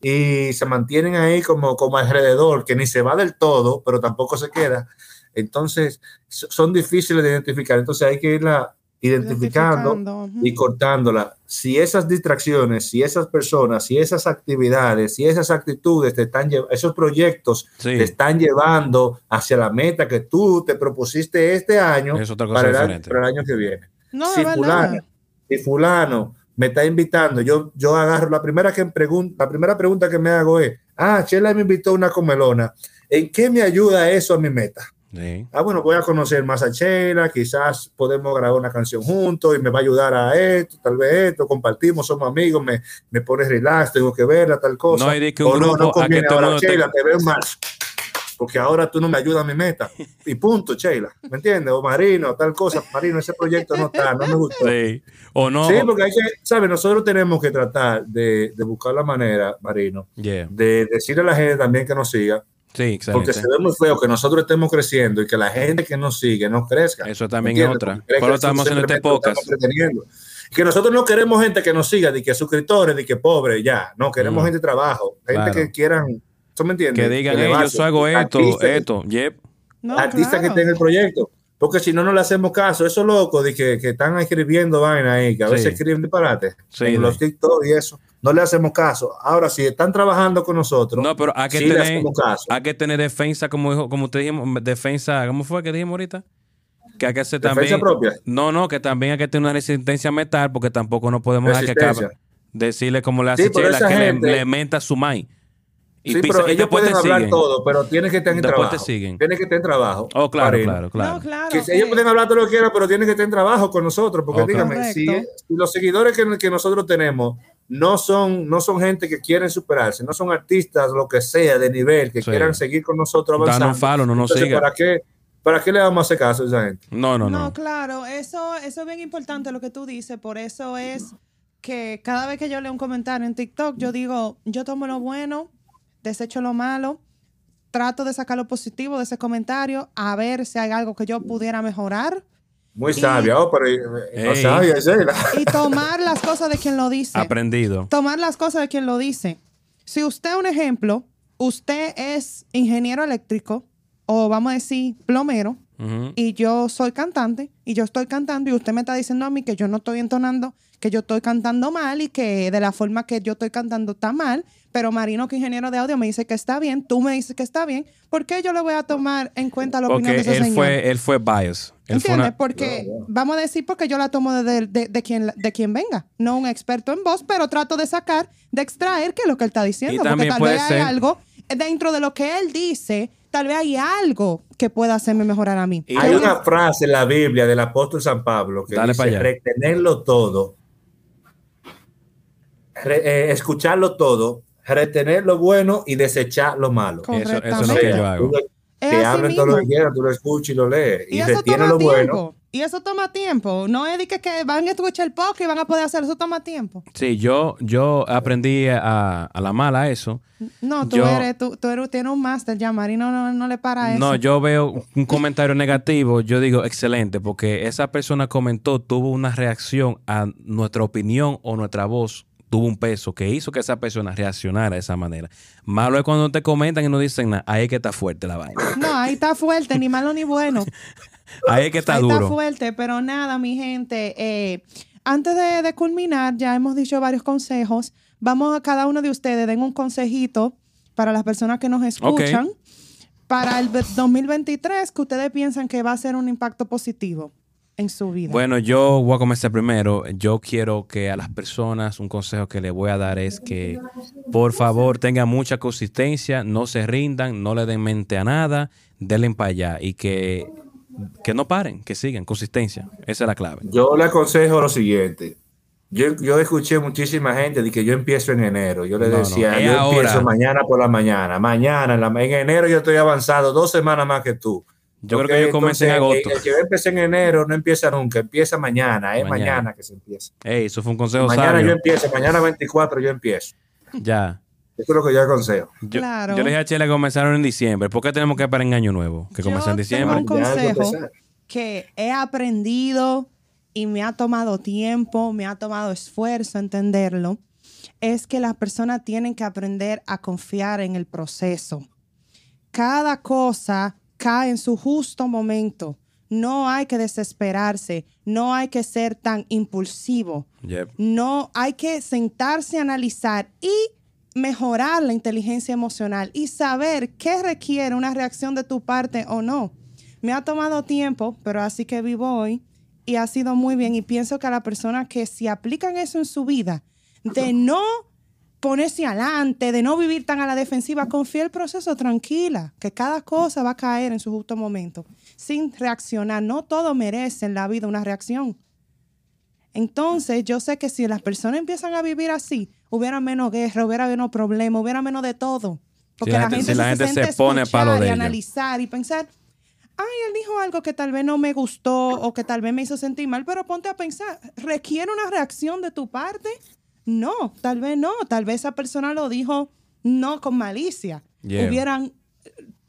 y se mantienen ahí como, como alrededor, que ni se va del todo, pero tampoco se queda. Entonces, so- son difíciles de identificar. Entonces, hay que irla identificando Identificando, y cortándola. Si esas distracciones, si esas personas, si esas actividades, si esas actitudes te están esos proyectos Sí. te están llevando hacia la meta que tú te propusiste este año Es otra cosa para el, año, para el año que viene No, si fulano, si fulano me está invitando, yo, yo agarro la primera que pregunta, la primera pregunta que me hago es, ah, Chela me invitó a una comelona, ¿en qué me ayuda eso a mi meta? Sí. Ah, bueno, voy a conocer más a Chela, quizás podemos grabar una canción juntos y me va a ayudar a esto, tal vez esto, compartimos, somos amigos, me, me pones relax, tengo que verla, tal cosa. No, y di que un o no, no conviene ahora, Chela, tenga- te veo mal, porque ahora tú no me ayudas a mi meta. Y punto, Sheila, ¿me entiendes? O Marino, tal cosa, Marino, ese proyecto no está, no me gustó. Sí. O no. Sí, porque hay que, ¿sabes? Nosotros tenemos que tratar de, de buscar la manera, Marino, Yeah. de decirle a la gente también que nos siga, Sí, porque excelente. se ve muy feo que nosotros estemos creciendo y que la gente que nos sigue no crezca. Eso también ¿Me es otra. Porque Por que estamos haciendo este podcast. Que nosotros no queremos gente que nos siga, de que suscriptores, de que pobres, ya. No, queremos Mm. gente de trabajo, gente Claro. que quieran, ¿tú me entiendes? Que digan, hey, yo hago esto, Artistas que- esto. Yep. No, artistas que claro. estén en el proyecto. Porque si no, no le hacemos caso. Esos locos de que, que están escribiendo vaina ahí, que a Sí. veces escriben disparate Sí, en los TikTok y eso, no le hacemos caso. Ahora, si están trabajando con nosotros, No, pero hay que sí le tener, caso. hay que tener defensa, como dijo, como te dijimos, defensa, ¿cómo fue que dijimos ahorita? Que hay que hacer Defensa también. propia. No, no, que también hay que tener una resistencia mental, porque tampoco no podemos dejar que acabe. Decirle como le hace Sí, Chela, que le- gente- le, menta su mai. Y, sí, pisa- pero ellos pueden te hablar siguen. todo, pero tienen que estar en Después trabajo. te siguen. Tienen que estar en trabajo. Oh, claro, claro, claro. No, claro. Que ok. ellos pueden hablar todo lo que quieran, pero tienen que estar en trabajo con nosotros. Porque Oh, dígame, si, si los seguidores que, que nosotros tenemos no son, no son gente que quieren superarse, no son artistas, lo que sea, de nivel, que Sí. quieran seguir con nosotros avanzando. no nos Entonces, siga. ¿para qué, ¿Para qué le vamos a hacer caso a esa gente? No, no, No, no. claro, eso, eso es bien importante lo que tú dices, por eso es que cada vez que yo leo un comentario en TikTok, yo digo, yo tomo lo bueno, desecho lo malo, trato de sacar lo positivo de ese comentario, a ver si hay algo que yo pudiera mejorar Muy Y- sabia, oh, pero eh, no Ey. sabia, Sheila. y tomar las cosas de quien lo dice. Aprendido. tomar las cosas de quien lo dice. Si usted, un ejemplo, usted es ingeniero eléctrico o vamos a decir plomero y yo soy cantante y yo estoy cantando y usted me está diciendo a mí que yo no estoy entonando, que yo estoy cantando mal y que de la forma que yo estoy cantando está mal, pero Marino, que ingeniero de audio, me dice que está bien, tú me dices que está bien, ¿por qué yo le voy a tomar en cuenta la opinión de ese él señor? fue, él fue bias. ¿Entiendes? una- Porque vamos a decir porque yo la tomo de, de, de quien, de quien venga, no un experto en voz, pero trato de sacar, de extraer qué es lo que él está diciendo. Porque también tal puede vez hay algo dentro de lo que él dice, tal vez hay algo que pueda hacerme mejorar a mí. Y- Hay una frase en la Biblia del apóstol San Pablo que Dale dice retenerlo todo, re- eh, escucharlo todo, retener lo bueno y desechar lo malo. Eso, eso es lo que yo hago. Es hablen todo lo que mismo. quieran, tú lo escuchas y lo lees. Y Y, eso retiene toma lo tiempo. bueno. Y eso toma tiempo. No es de que, que van a escuchar el podcast y van a poder hacer eso toma tiempo. Sí, yo, yo aprendí a, a la mala eso. No, tú Yo- eres, tú, tú eres, tienes un máster ya, Marino no, no le para eso. No, yo veo un comentario negativo, yo digo excelente, porque esa persona comentó, tuvo una reacción a nuestra opinión o nuestra voz, tuvo un peso que hizo que esa persona reaccionara de esa manera. Malo es cuando te comentan y no dicen nada, ahí es que está fuerte la vaina. No, ahí está fuerte, ni malo ni bueno. Ahí es que está Ahí está fuerte, pero nada, mi gente. eh, antes de, de culminar, ya hemos dicho varios consejos. Vamos a cada uno de ustedes, den un consejito para las personas que nos escuchan. Para el ve- 2023, que ustedes piensan que va a ser un impacto positivo. En su vida? Bueno, yo voy a comenzar primero. Yo quiero que a las personas, un consejo que les voy a dar es que por favor tengan mucha consistencia, no se rindan, no le den mente a nada, denle para allá y que, que no paren, que sigan, consistencia. Esa es la clave. Yo le aconsejo lo siguiente. Yo, yo escuché muchísima gente de que yo empiezo en enero. Yo le No, decía, yo ahora. empiezo mañana por la mañana. Mañana, en, la- en enero yo estoy avanzado dos semanas más que tú. Yo creo que yo comencé en agosto. El, el que a empezar en enero no empieza nunca, empieza mañana. Es Mañana. mañana, que se empieza. Ey, eso fue un consejo Mañana sabio. yo empiezo, mañana 24 yo empiezo. Ya. Eso es lo que yo aconsejo. Yo, Claro. yo le dije a Chela que comenzaron en diciembre. ¿Por qué tenemos que esperar en año nuevo? Que Yo comenzó en tengo diciembre. un Ya hay que consejo que he aprendido y me ha tomado tiempo, me ha tomado esfuerzo entenderlo, es que las personas tienen que aprender a confiar en el proceso. Cada cosa cae en su justo momento. No hay que desesperarse, no hay que ser tan impulsivo. Yep. No hay que sentarse a analizar y mejorar la inteligencia emocional y saber qué requiere una reacción de tu parte o no. Me ha tomado tiempo, pero así que vivo hoy y ha sido muy bien y pienso que a la persona que si aplican eso en su vida, de no ponerse adelante, de no vivir tan a la defensiva, confía el proceso tranquila, que cada cosa va a caer en su justo momento, sin reaccionar. No todo merece en la vida una reacción. Entonces, yo sé que si las personas empiezan a vivir así, hubiera menos guerra, hubiera menos problemas, hubiera menos de todo. Porque la la, gente- gente, si la se gente se pone escuchar pa' lo de y analizar y pensar, ay, él dijo algo que tal vez no me gustó o que tal vez me hizo sentir mal, pero ponte a pensar, ¿requiere una reacción de tu parte? No, tal vez no, tal vez esa persona lo dijo no con malicia. Yeah. Hubieran,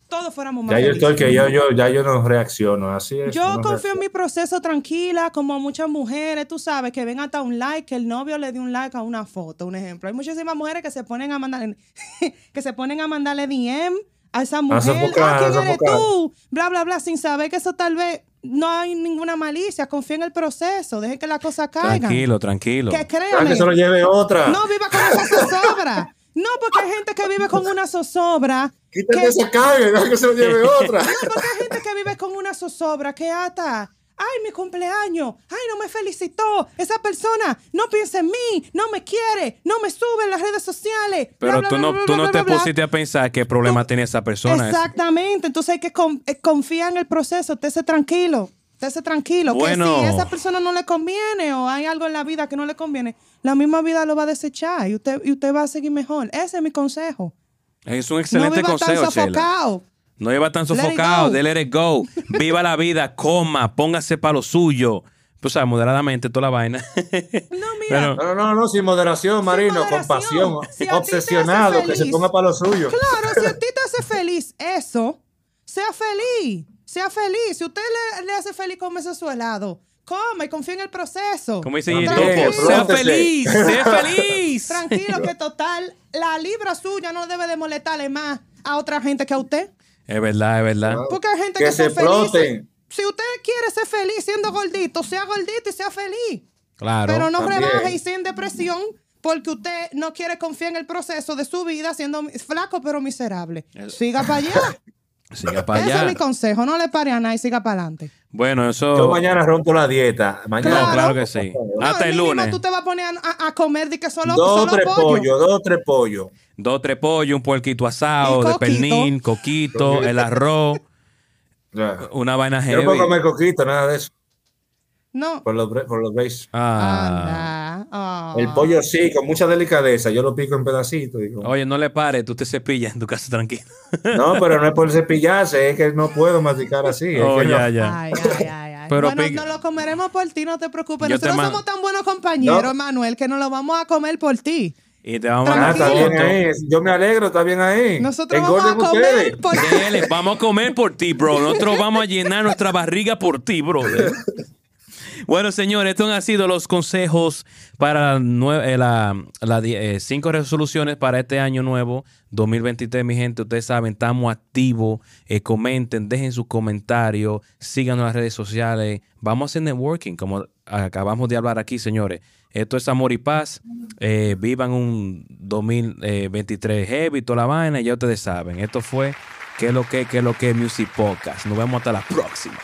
todos fuéramos más Ya yo felices. estoy que yo, yo, ya yo no reacciono. Así es. Yo no confío en mi proceso tranquila, como muchas mujeres, tú sabes, que ven hasta un like, que el novio le dio un like a una foto, un ejemplo. Hay muchísimas mujeres que se ponen a mandarle, que se ponen a mandarle DM a esa mujer, sofocar, ah, ¿quién a eres sofocar. tú? Bla, bla, bla, sin saber que eso tal vez no hay ninguna malicia. Confía en el proceso, deje que las cosas caigan. Tranquilo, tranquilo. Que Deja créame, que se lo lleve otra. no viva con esa zozobra. No, porque hay gente que vive con una zozobra. Quítate que- esa carga, deja que se lo lleve otra. no, porque hay gente que vive con una zozobra que hasta, ay, mi cumpleaños, ay, no me felicitó, esa persona no piensa en mí, no me quiere, no me sube en las redes sociales. Pero bla, tú bla, no, bla, tú no te pusiste a pensar qué problema Tú- tenía esa persona. Exactamente, entonces hay que con- eh, confiar en el proceso, estése tranquilo, estése tranquilo, Bueno. que si a esa persona no le conviene o hay algo en la vida que no le conviene, la misma vida lo va a desechar y usted, y usted va a seguir mejor. Ese es mi consejo. Es un No excelente viva tan consejo, Chela. No lleva tan sofocado, de let it go. Viva la vida, coma, póngase para lo suyo. Pues, sabes, moderadamente toda la vaina. No, mira, Pero- No, no, no, no, sin moderación, Marino, moderación. con pasión. Si obsesionado, que se ponga para lo suyo. Claro, si a ti te hace feliz eso, sea feliz, sea feliz. Si usted le, le hace feliz comerse su helado, coma y confía en el proceso. Como dice También, Topo, sea feliz, sea feliz. Tranquilo que total, la libra suya no debe de molestarle más a otra gente que a usted. Es verdad, es verdad. Porque hay gente Que que, se exploten. Si usted quiere ser feliz siendo gordito, sea gordito y sea feliz. Claro. Pero no también. rebaje y sea en depresión porque usted no quiere confiar en el proceso de su vida siendo flaco pero miserable. Siga para allá. Siga para Ese es allá. mi consejo. No le pare a nada y siga para adelante. Bueno, eso. Yo mañana rompo la dieta. Mañana. No, claro que sí. Hasta el mínimo lunes. tú te vas a poner a, a comer de que solo, Dos, solo tres pollo. pollos, dos, tres pollos. Dos, tres pollos, un puerquito asado, de pernil, coquito, el arroz, una vaina Yo no puedo heavy. comer coquito, nada de eso. No. Por los, por los besos. Ah. Ah. El pollo sí, con mucha delicadeza. Yo lo pico en pedacitos. Oye, no le pares, tú te cepillas en tu casa tranquilo. No, pero no es por cepillarse, es que no puedo masticar así. es Oh, que no. ya, ya. Ay, ay, ay. Pero bueno, pica- no lo comeremos por ti, no te preocupes. Yo Nosotros somos tan buenos compañeros, No. Manuel, que nos lo vamos a comer por ti. Y te vamos a Ah, mandar está bien fotos. ahí. Yo me alegro, está bien ahí. Nosotros vamos a comer ustedes. por ti. Dele, vamos a comer por ti, bro. Nosotros vamos a llenar nuestra barriga por ti, brother. Bueno, señores, estos han sido los consejos para nue- eh, la, la eh, cinco resoluciones para este año nuevo 2023, mi gente. Ustedes saben, estamos activos. Eh, comenten, dejen sus comentarios, síganos en las redes sociales. Vamos a hacer networking, como acabamos de hablar aquí, señores. Esto es amor y paz. Eh, vivan un 2023 heavy, toda la vaina. Ya ustedes saben. Esto fue ¿Qué es lo que? ¿Qué es lo que? Music Podcast. Nos vemos hasta la próxima.